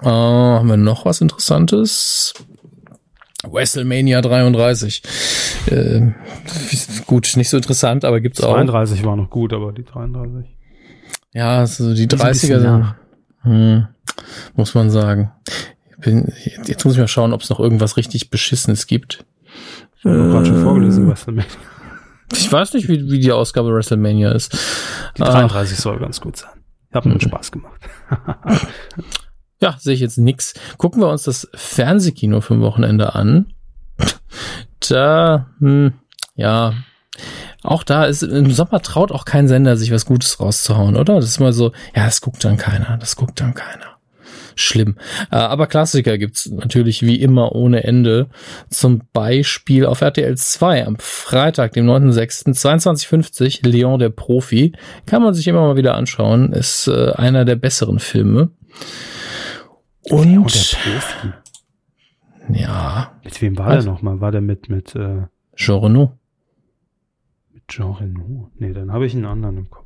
Äh, haben wir noch was Interessantes? WrestleMania 33. Äh, gut, nicht so interessant, aber gibt's auch. 32 war noch gut, aber die 33. Ja, also die Das ist ein 30er bisschen sind, hm, muss man sagen. Bin, jetzt muss ich mal schauen, ob es noch irgendwas richtig Beschissenes gibt. Ich habe gerade schon Äh, vorgelesen, WrestleMania. Ich weiß nicht, wie, wie die Ausgabe WrestleMania ist. Die Ah. 33 soll ganz gut sein. Hat mir Spaß gemacht. Ja, sehe ich jetzt nix. Gucken wir uns das Fernsehkino für ein Wochenende an. Da, hm, ja, auch da ist im Sommer traut auch kein Sender, sich was Gutes rauszuhauen, oder? Das ist mal so, ja, das guckt dann keiner, das guckt dann keiner. Schlimm. Äh, aber Klassiker gibt's natürlich wie immer ohne Ende. Zum Beispiel auf RTL 2 am Freitag, dem 9.6., 22.50 Leon der Profi. Kann man sich immer mal wieder anschauen. Ist äh, einer der besseren Filme. Und Leon der Profi. ja, Mit wem war Was? der nochmal? War der mit, mit, äh, Jean Renault. mit Jean Reno? Nee, dann habe ich einen anderen im Kopf.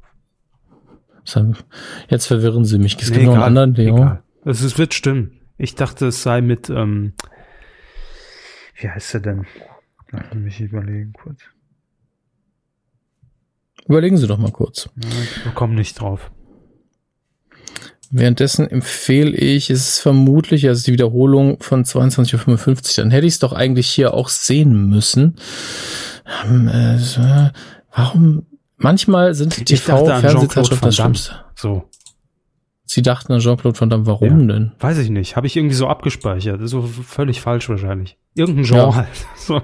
Jetzt verwirren sie mich. Es Nee, gibt noch einen anderen Leon. egal. Es ist, wird stimmen. Ich dachte, es sei mit, ähm, wie heißt er denn? Lass mich überlegen kurz. Überlegen Sie doch mal kurz. Ich komme nicht drauf. Währenddessen empfehle ich, es ist vermutlich, also die Wiederholung von 22.55 Uhr, dann hätte ich es doch eigentlich hier auch sehen müssen. Ähm, äh, warum? Manchmal sind Ich dachte an TV-Fernsehzeitschriften das Jean-Claude Van Schlimmste. So, Sie dachten an Jean-Claude Van Damme. Warum Ja. denn? weiß ich nicht. Habe ich irgendwie so abgespeichert. Ist so völlig falsch wahrscheinlich. Irgendein Genre Ja. halt. So.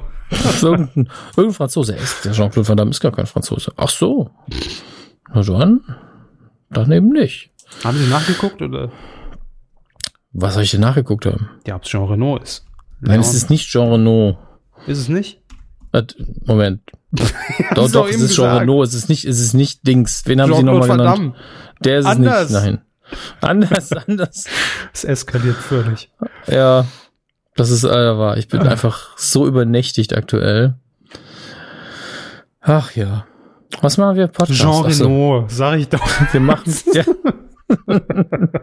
irgendein, irgendein Franzose. Ist, der Jean-Claude Van Damme ist gar kein Franzose. Ach so. Na dann, dann eben nicht. Haben Sie nachgeguckt oder? Was soll ich denn nachgeguckt haben? Ja, ob es Jean Reno ist. Nein, es ist nicht Jean Renault. Ist es nicht? Moment. doch, doch, es ist Jean gesagt. Renault. Es ist nicht, es ist nicht Dings. Wen haben Sie nochmal genannt? Der ist Anders. es nicht. Nein. Anders, anders. Es eskaliert völlig. Ja. Das ist äh, wahr. Ich bin einfach so übernächtigt aktuell. Ach ja. Was machen wir? Podcast. Jean Ach so, Reno, sag ich doch. Wir machen. Ja.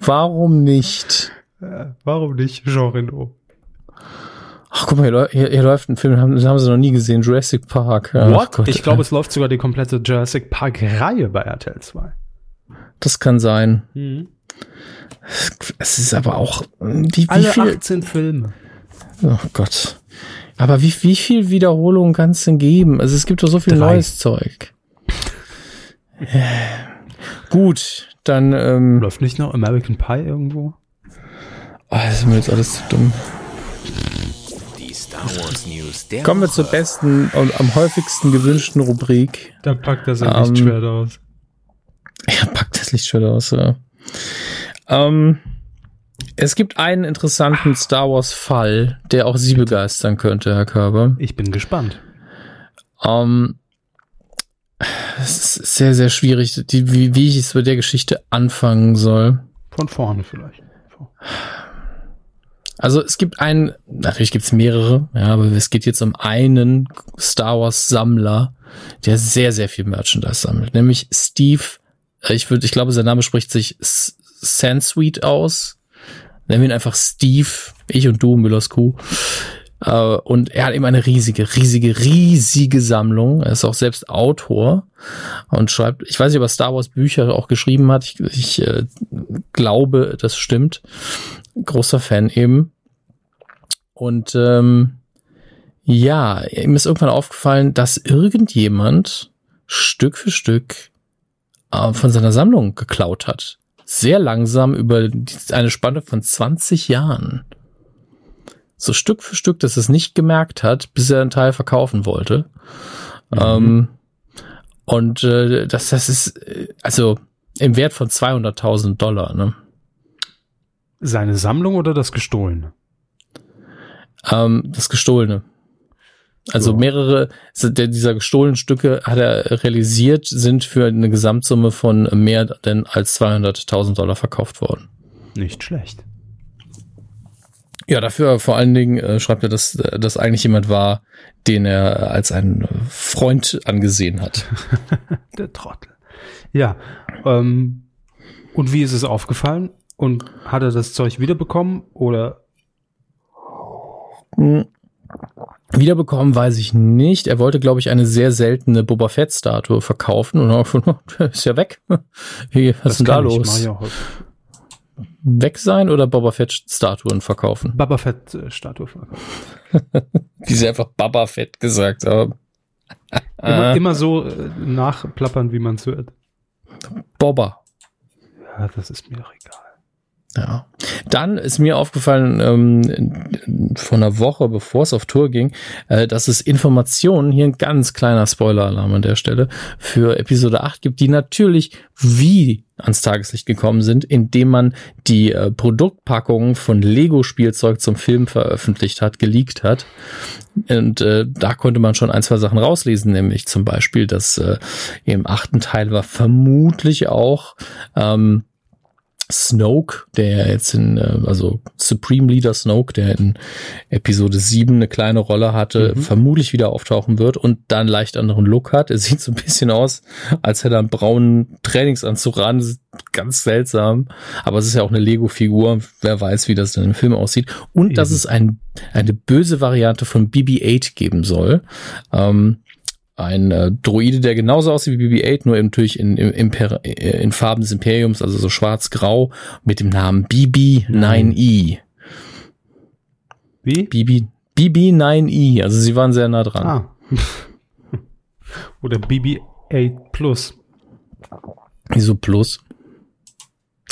Warum nicht? Äh, Warum nicht Jean Reno? Ach, guck mal, hier, hier, hier läuft ein Film, den haben, haben sie noch nie gesehen, Jurassic Park. Ach What? Gott, ich glaube, es läuft sogar die komplette Jurassic Park-Reihe bei RTL 2. das kann sein. Mhm. Es ist aber auch, wie, wie Alle viel, 18 Filme. oh Gott. Aber wie, wie viel Wiederholung kann es denn geben? Also es gibt doch so viel Drei. neues Zeug. Gut, dann, ähm, Läuft nicht noch American Pie irgendwo? oh, das ist mir jetzt alles zu dumm. Star Wars News der Kommen wir Woche. zur besten und am häufigsten gewünschten Rubrik. Da packt er sein Ähm, Lichtschwert aus. Ja, packt das Licht schon aus, ja. Ähm, es gibt einen interessanten Star Wars Fall, der auch Sie begeistern könnte, Herr Körber. Ich bin gespannt. Ähm, es ist sehr, sehr schwierig, die, wie, wie ich es bei der Geschichte anfangen soll. Von vorne vielleicht. Also es gibt einen, natürlich gibt es mehrere, ja, aber es geht jetzt um einen Star Wars Sammler, der sehr, sehr viel Merchandise sammelt, nämlich Steve, äh, ich würde, ich glaube, sein Name spricht sich Sansweet aus. Nennen wir ihn einfach Steve, ich und du, Müllers Kuh. Äh, Und er hat eben eine riesige, riesige, riesige Sammlung. Er ist auch selbst Autor und schreibt, ich weiß nicht, ob er Star Wars Bücher auch geschrieben hat. Ich, ich äh, glaube, das stimmt. Großer Fan eben. Und ähm, ja, ihm ist irgendwann aufgefallen, dass irgendjemand Stück für Stück äh, von seiner Sammlung geklaut hat. Sehr langsam über eine Spanne von 20 Jahren. So Stück für Stück, dass er es nicht gemerkt hat, bis er einen Teil verkaufen wollte. Ähm, und äh, das, das ist äh, also im Wert von 200.000 Dollar. Ne? Seine Sammlung oder das Gestohlene? Ähm, das Gestohlene. Also Ja. mehrere der, dieser gestohlenen Stücke hat er realisiert, sind für eine Gesamtsumme von mehr denn als 200.000 Dollar verkauft worden. Nicht schlecht. Ja, dafür vor allen Dingen äh, schreibt er, dass äh, das eigentlich jemand war, den er als einen Freund angesehen hat. Der Trottel. Ja. Ähm, und wie ist es aufgefallen? Und hat er das Zeug wiederbekommen oder. Wiederbekommen weiß ich nicht. Er wollte, glaube ich, eine sehr seltene Boba Fett-Statue verkaufen und auch schon, ist ja weg. Wie, was ist denn da los? Weg sein oder Boba Fett-Statuen verkaufen? Baba Fett äh, Statue verkauft. Wie sie einfach Baba Fett gesagt haben. Immer, Äh, immer so äh, nachplappern, wie man es hört. Boba. Ja, das ist mir doch egal. Ja. Dann ist mir aufgefallen, ähm, vor einer Woche, bevor es auf Tour ging, äh, dass es Informationen, hier ein ganz kleiner Spoiler-Alarm an der Stelle, für Episode 8 gibt, die natürlich wie ans Tageslicht gekommen sind, indem man die äh, Produktpackungen von Lego-Spielzeug zum Film veröffentlicht hat, geleakt hat. Und äh, da konnte man schon ein, zwei Sachen rauslesen, nämlich zum Beispiel, dass äh, im achten Teil war vermutlich auch ähm, Snoke, der jetzt in, äh, also Supreme Leader Snoke, der in Episode 7 eine kleine Rolle hatte, vermutlich wieder auftauchen wird und dann leicht anderen Look hat. Er sieht so ein bisschen aus, als hätte er einen braunen Trainingsanzug ran. Das ist Ganz seltsam. Aber es ist ja auch eine Lego-Figur. Wer weiß, wie das dann im Film aussieht. Und dass Eben. es ein, eine böse Variante von BB-8 geben soll. Ähm, ein äh, Droide, der genauso aussieht wie BB-8, nur eben natürlich in, in, Imper äh, in Farben des Imperiums, also so schwarz-grau, mit dem Namen BB-9E. Wie? BB, BB-9E, also sie waren sehr nah dran. Ah. Oder BB-8 Plus. Wieso Plus?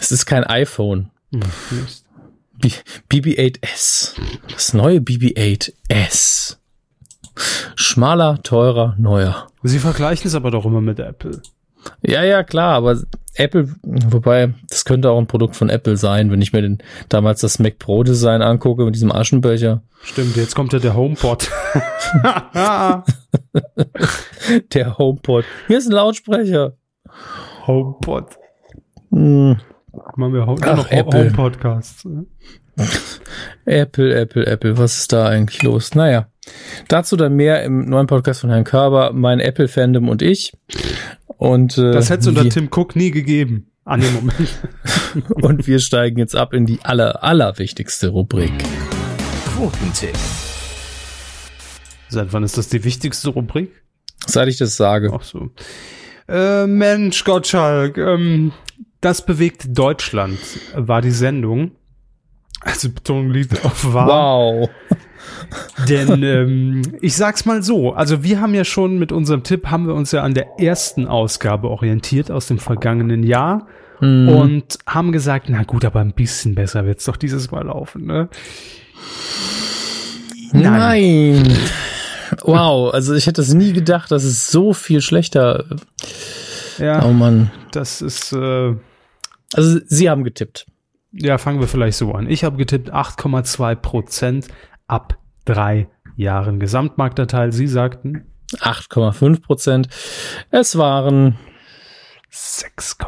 Es ist kein iPhone. Hm, Mist. B BB-8S. Das neue BB-8S. Schmaler, teurer, neuer. Sie vergleichen es aber doch immer mit Apple. Ja, ja, klar, aber Apple, wobei, das könnte auch ein Produkt von Apple sein, wenn ich mir den, damals das Mac Pro Design angucke mit diesem Aschenbecher. Stimmt, jetzt kommt ja der HomePod. Der HomePod. Hier ist ein Lautsprecher. HomePod. Hm, Machen wir ho Ach, noch Apple. Home-Podcasts. Apple, Apple, Apple, was ist da eigentlich los? Naja, dazu dann mehr im neuen Podcast von Herrn Körber, mein Apple-Fandom und ich. Und, äh, Das hätte es unter Tim Cook nie gegeben. An dem Moment. und wir steigen jetzt ab in die aller, allerwichtigste Rubrik. Quotentipp. Seit wann ist das die wichtigste Rubrik? Seit ich das sage. Ach so. Äh, Mensch, Gottschalk, ähm, das bewegt Deutschland, war die Sendung. Also Betonung liegt auf wahr. Wow. Denn ähm, ich sag's mal so, also wir haben ja schon mit unserem Tipp, haben wir uns ja an der ersten Ausgabe orientiert aus dem vergangenen Jahr Mhm. und haben gesagt, na gut, aber ein bisschen besser wird's doch dieses Mal laufen, ne? Nein. Wow, also ich hätte es nie gedacht, dass es so viel schlechter. Ja, Oh Mann. das ist, äh, Also Sie haben getippt. Ja, fangen wir vielleicht so an. Ich habe getippt 8,2 Prozent ab drei Jahren Gesamtmarktanteil. Sie sagten 8,5 Prozent. Es waren, 6,3.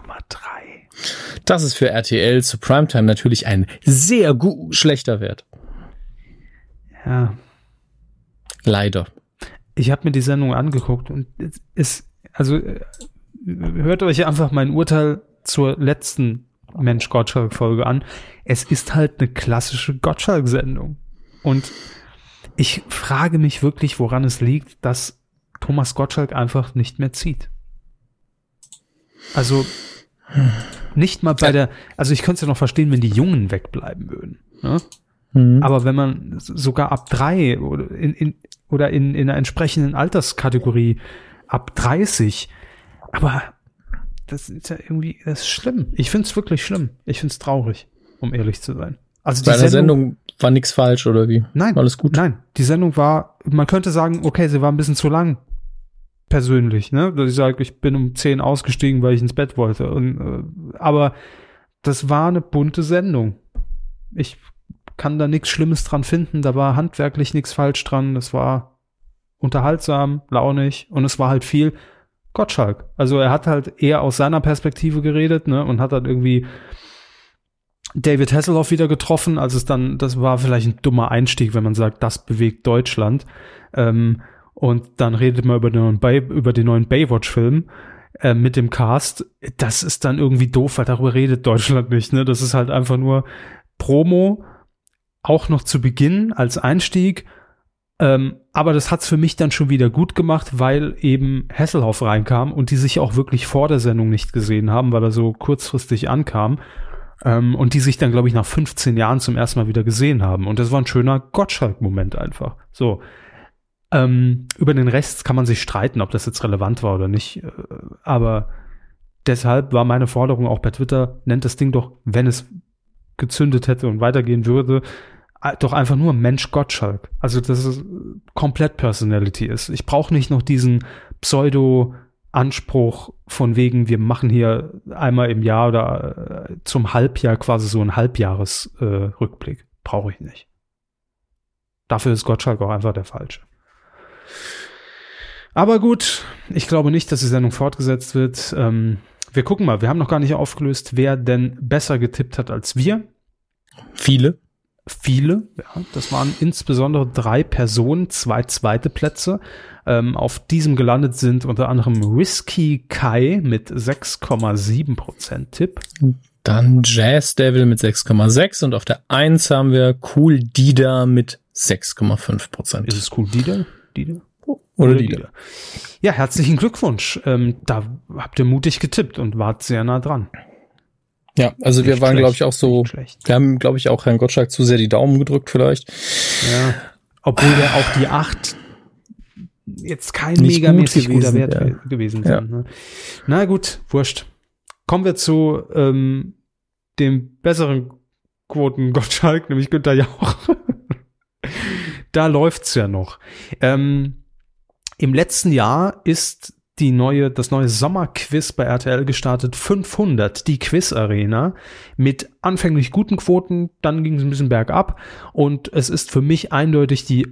das ist für RTL zu Primetime natürlich ein sehr gu schlechter Wert. Ja, Leider. ich habe mir die Sendung angeguckt und es ist, also äh, hört euch einfach mein Urteil zur letzten Mensch Gottschalk-Folge an. Es ist halt eine klassische Gottschalk-Sendung. Und ich frage mich wirklich, woran es liegt, dass Thomas Gottschalk einfach nicht mehr zieht. Also nicht mal bei der, also ich könnte es ja noch verstehen, wenn die Jungen wegbleiben würden. Ne? Mhm. Aber wenn man sogar ab drei oder in, in, oder in, in einer entsprechenden Alterskategorie ab 30, aber das ist ja irgendwie, das ist schlimm. Ich find's wirklich schlimm. Ich find's traurig, um ehrlich zu sein. Also Bei der Sendung war nichts falsch oder wie? nein, Alles gut. Nein, die Sendung war, man könnte sagen, okay, sie war ein bisschen zu lang. Persönlich, ne? Dass ich sage, ich bin um 10 ausgestiegen, weil ich ins Bett wollte. Und, äh, aber das war eine bunte Sendung. Ich kann da nichts Schlimmes dran finden. Da war handwerklich nichts falsch dran. Es war unterhaltsam, launig und es war halt viel Gottschalk. Also er hat halt eher aus seiner Perspektive geredet, ne? Und hat dann irgendwie David Hasselhoff wieder getroffen, als es dann, das war vielleicht ein dummer Einstieg, wenn man sagt, das bewegt Deutschland. Ähm, und dann redet man über den neuen, Bay, über den neuen Baywatch-Film äh, mit dem Cast. Das ist dann irgendwie doof, weil darüber redet Deutschland nicht. Ne? Das ist halt einfach nur Promo, auch noch zu Beginn als Einstieg. Ähm, aber das hat's für mich dann schon wieder gut gemacht, weil eben Hasselhoff reinkam und die sich auch wirklich vor der Sendung nicht gesehen haben, weil er so kurzfristig ankam. Ähm, und die sich dann, glaube ich, nach 15 Jahren zum ersten Mal wieder gesehen haben. Und das war ein schöner Gottschalk-Moment einfach. So. Ähm, über den Rest kann man sich streiten, ob das jetzt relevant war oder nicht. Äh, Aber deshalb war meine Forderung auch bei Twitter, nennt das Ding doch, wenn es gezündet hätte und weitergehen würde, doch einfach nur Mensch Gottschalk. Also, dass es komplett Personality ist. Ich brauche nicht noch diesen Pseudo- Anspruch von wegen, wir machen hier einmal im Jahr oder äh, zum Halbjahr quasi so ein Halbjahresrückblick. Äh. Brauche ich nicht. Dafür ist Gottschalk auch einfach der Falsche. Aber gut, ich glaube nicht, dass die Sendung fortgesetzt wird. Ähm, wir gucken mal, wir haben noch gar nicht aufgelöst, wer denn besser getippt hat als wir. Viele. Viele, ja, das waren insbesondere drei Personen, zwei zweite Plätze. Ähm, auf diesem gelandet sind unter anderem Whiskey Kai mit 6,7 Prozent Tipp. Dann Jazz Devil mit 6,6 und auf der 1 haben wir Cool Dida mit 6,5 Prozent. Ist es cool, Dieter? Dieter? Oder Dida. Ja, herzlichen Glückwunsch. Ähm, da habt ihr mutig getippt und wart sehr nah dran. Ja, also wir Nicht waren, schlecht, glaube ich, auch so, wir haben, glaube ich, auch Herrn Gottschalk zu sehr die Daumen gedrückt vielleicht. Ja. Obwohl ja auch die acht jetzt kein Nicht megamäßig gut guter gewesen, Wert ja. ge- gewesen Ja. sind. Ne? Na gut, wurscht. Kommen wir zu ähm, dem besseren Quoten Gottschalk, nämlich Günther Jauch. da läuft's ja noch. Ähm, Im letzten Jahr ist die neue, das neue Sommerquiz bei RTL gestartet, 500, die Quiz Arena, mit anfänglich guten Quoten, dann ging es ein bisschen bergab und es ist für mich eindeutig die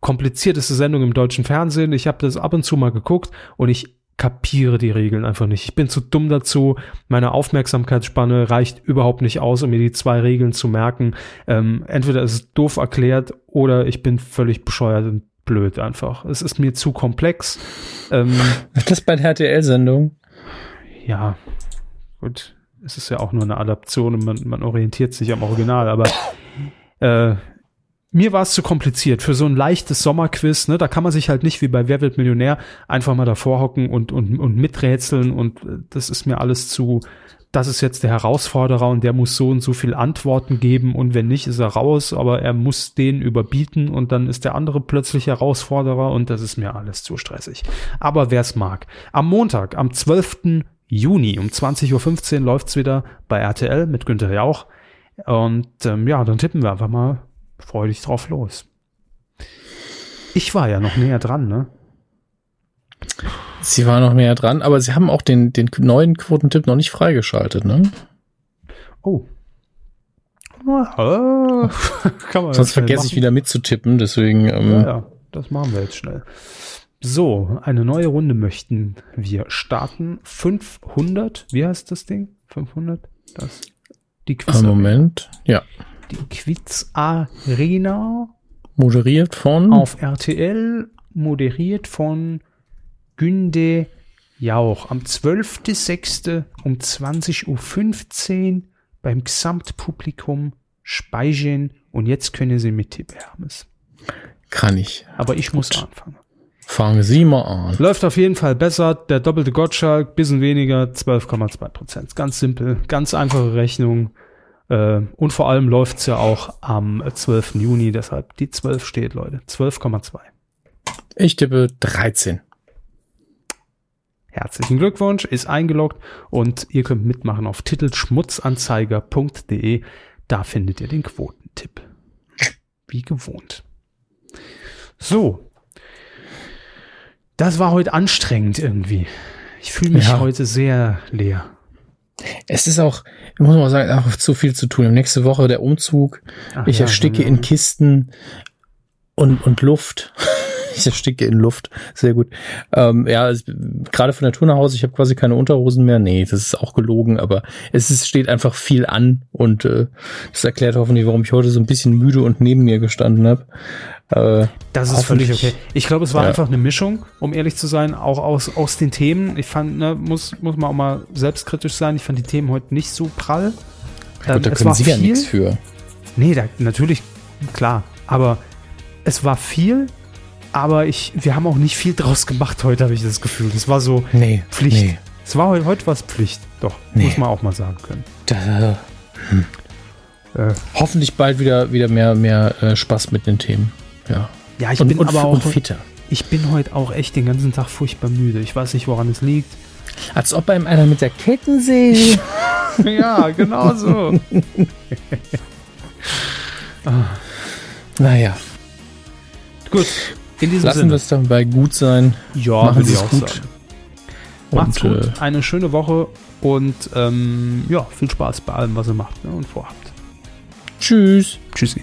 komplizierteste Sendung im deutschen Fernsehen. Ich habe das ab und zu mal geguckt und ich kapiere die Regeln einfach nicht. Ich bin zu dumm dazu. Meine Aufmerksamkeitsspanne reicht überhaupt nicht aus, um mir die zwei Regeln zu merken. Ähm, entweder ist es doof erklärt oder ich bin völlig bescheuert und blöd einfach. Es ist mir zu komplex. Ähm, Das bei der RTL-Sendung. ja, gut, es ist ja auch nur eine Adaption und man, man orientiert sich am Original, aber äh, mir war es zu kompliziert für so ein leichtes Sommerquiz. Ne? Da kann man sich halt nicht wie bei Wer wird Millionär einfach mal davor hocken und, und, und miträtseln. Und äh, das ist mir alles zu. Das ist jetzt der Herausforderer und der muss so und so viel Antworten geben und wenn nicht, ist er raus, aber er muss den überbieten und dann ist der andere plötzlich Herausforderer und das ist mir alles zu stressig. Aber wer es mag. Am Montag, am 12. Juni um 20.15 Uhr läuft's wieder bei RTL mit Günther Jauch. Und ähm, ja, dann tippen wir einfach mal freudig drauf los. Ich war ja noch näher dran, ne? Sie war noch näher dran, aber sie haben auch den, den neuen Quotentipp noch nicht freigeschaltet, ne? Oh. Ah, Kann man Sonst vergesse machen. ich wieder mitzutippen, deswegen. Ähm, Ja, ja, das machen wir jetzt schnell. So, eine neue Runde möchten wir starten. 500, wie heißt das Ding? 500? Das, die Quiz, einen Moment. Ja. die Quiz Arena Moderiert von. auf RTL, moderiert von Günde Jauch. Am 12.06. um 20.15 Uhr beim Gesamtpublikum Speichen. Und jetzt können Sie mittippen, Hermes. Kann ich. Aber ich muss anfangen. Fangen Sie mal an. Läuft auf jeden Fall besser. Der doppelte Gottschalk, bisschen weniger, 12,2 Prozent. Ganz simpel, ganz einfache Rechnung. Äh, und vor allem läuft's ja auch am 12. Juni, deshalb die 12 steht, Leute. 12,2. Ich tippe 13. Herzlichen Glückwunsch, ist eingeloggt und ihr könnt mitmachen auf titelschmutzanzeiger.de. Da findet ihr den Quotentipp. Wie gewohnt. So. Das war heute anstrengend irgendwie. Ich fühle mich Ja. heute sehr leer. Es ist auch, ich muss mal sagen, auch zu viel zu tun. Nächste Woche der Umzug. Ach ich ja, ersticke ja. in Kisten und, und Luft. ich ersticke in Luft. Sehr gut. Ähm, ja, gerade von der Tour nach Hause, ich habe quasi keine Unterhosen mehr. Nee, das ist auch gelogen, aber es ist, steht einfach viel an und äh, das erklärt hoffentlich, warum ich heute so ein bisschen müde und neben mir gestanden habe. Äh, Das ist völlig okay. Ich glaube, es war Ja. einfach eine Mischung, um ehrlich zu sein, auch aus, aus den Themen. Ich fand, ne, muss, muss man auch mal selbstkritisch sein. Ich fand die Themen heute nicht so prall. Ähm, da es können war Sie ja viel. nichts für. Nee, da, natürlich, klar. Aber es war viel, aber ich, wir haben auch nicht viel draus gemacht heute, habe ich das Gefühl. Das war so Nee, Pflicht. nee. Es war heute, heute was Pflicht. Doch, Nee. muss man auch mal sagen können. Da, Äh, hoffentlich bald wieder, wieder mehr, mehr äh, Spaß mit den Themen. Ja. ja, ich und, bin und, aber und auch, fitter. ich bin heute auch echt den ganzen Tag furchtbar müde. Ich weiß nicht, woran es liegt. Als ob einem einer mit der Kettensäge. ja, genau so. naja, Gut, in diesem lassen Sinne. wir es dabei gut sein. Ja, Machen Sie ich es auch gut. sagen. Macht's Und, gut, äh, eine schöne Woche und ähm, ja, viel Spaß bei allem, was ihr macht ne, und vorhabt. Tschüss. Tschüssi.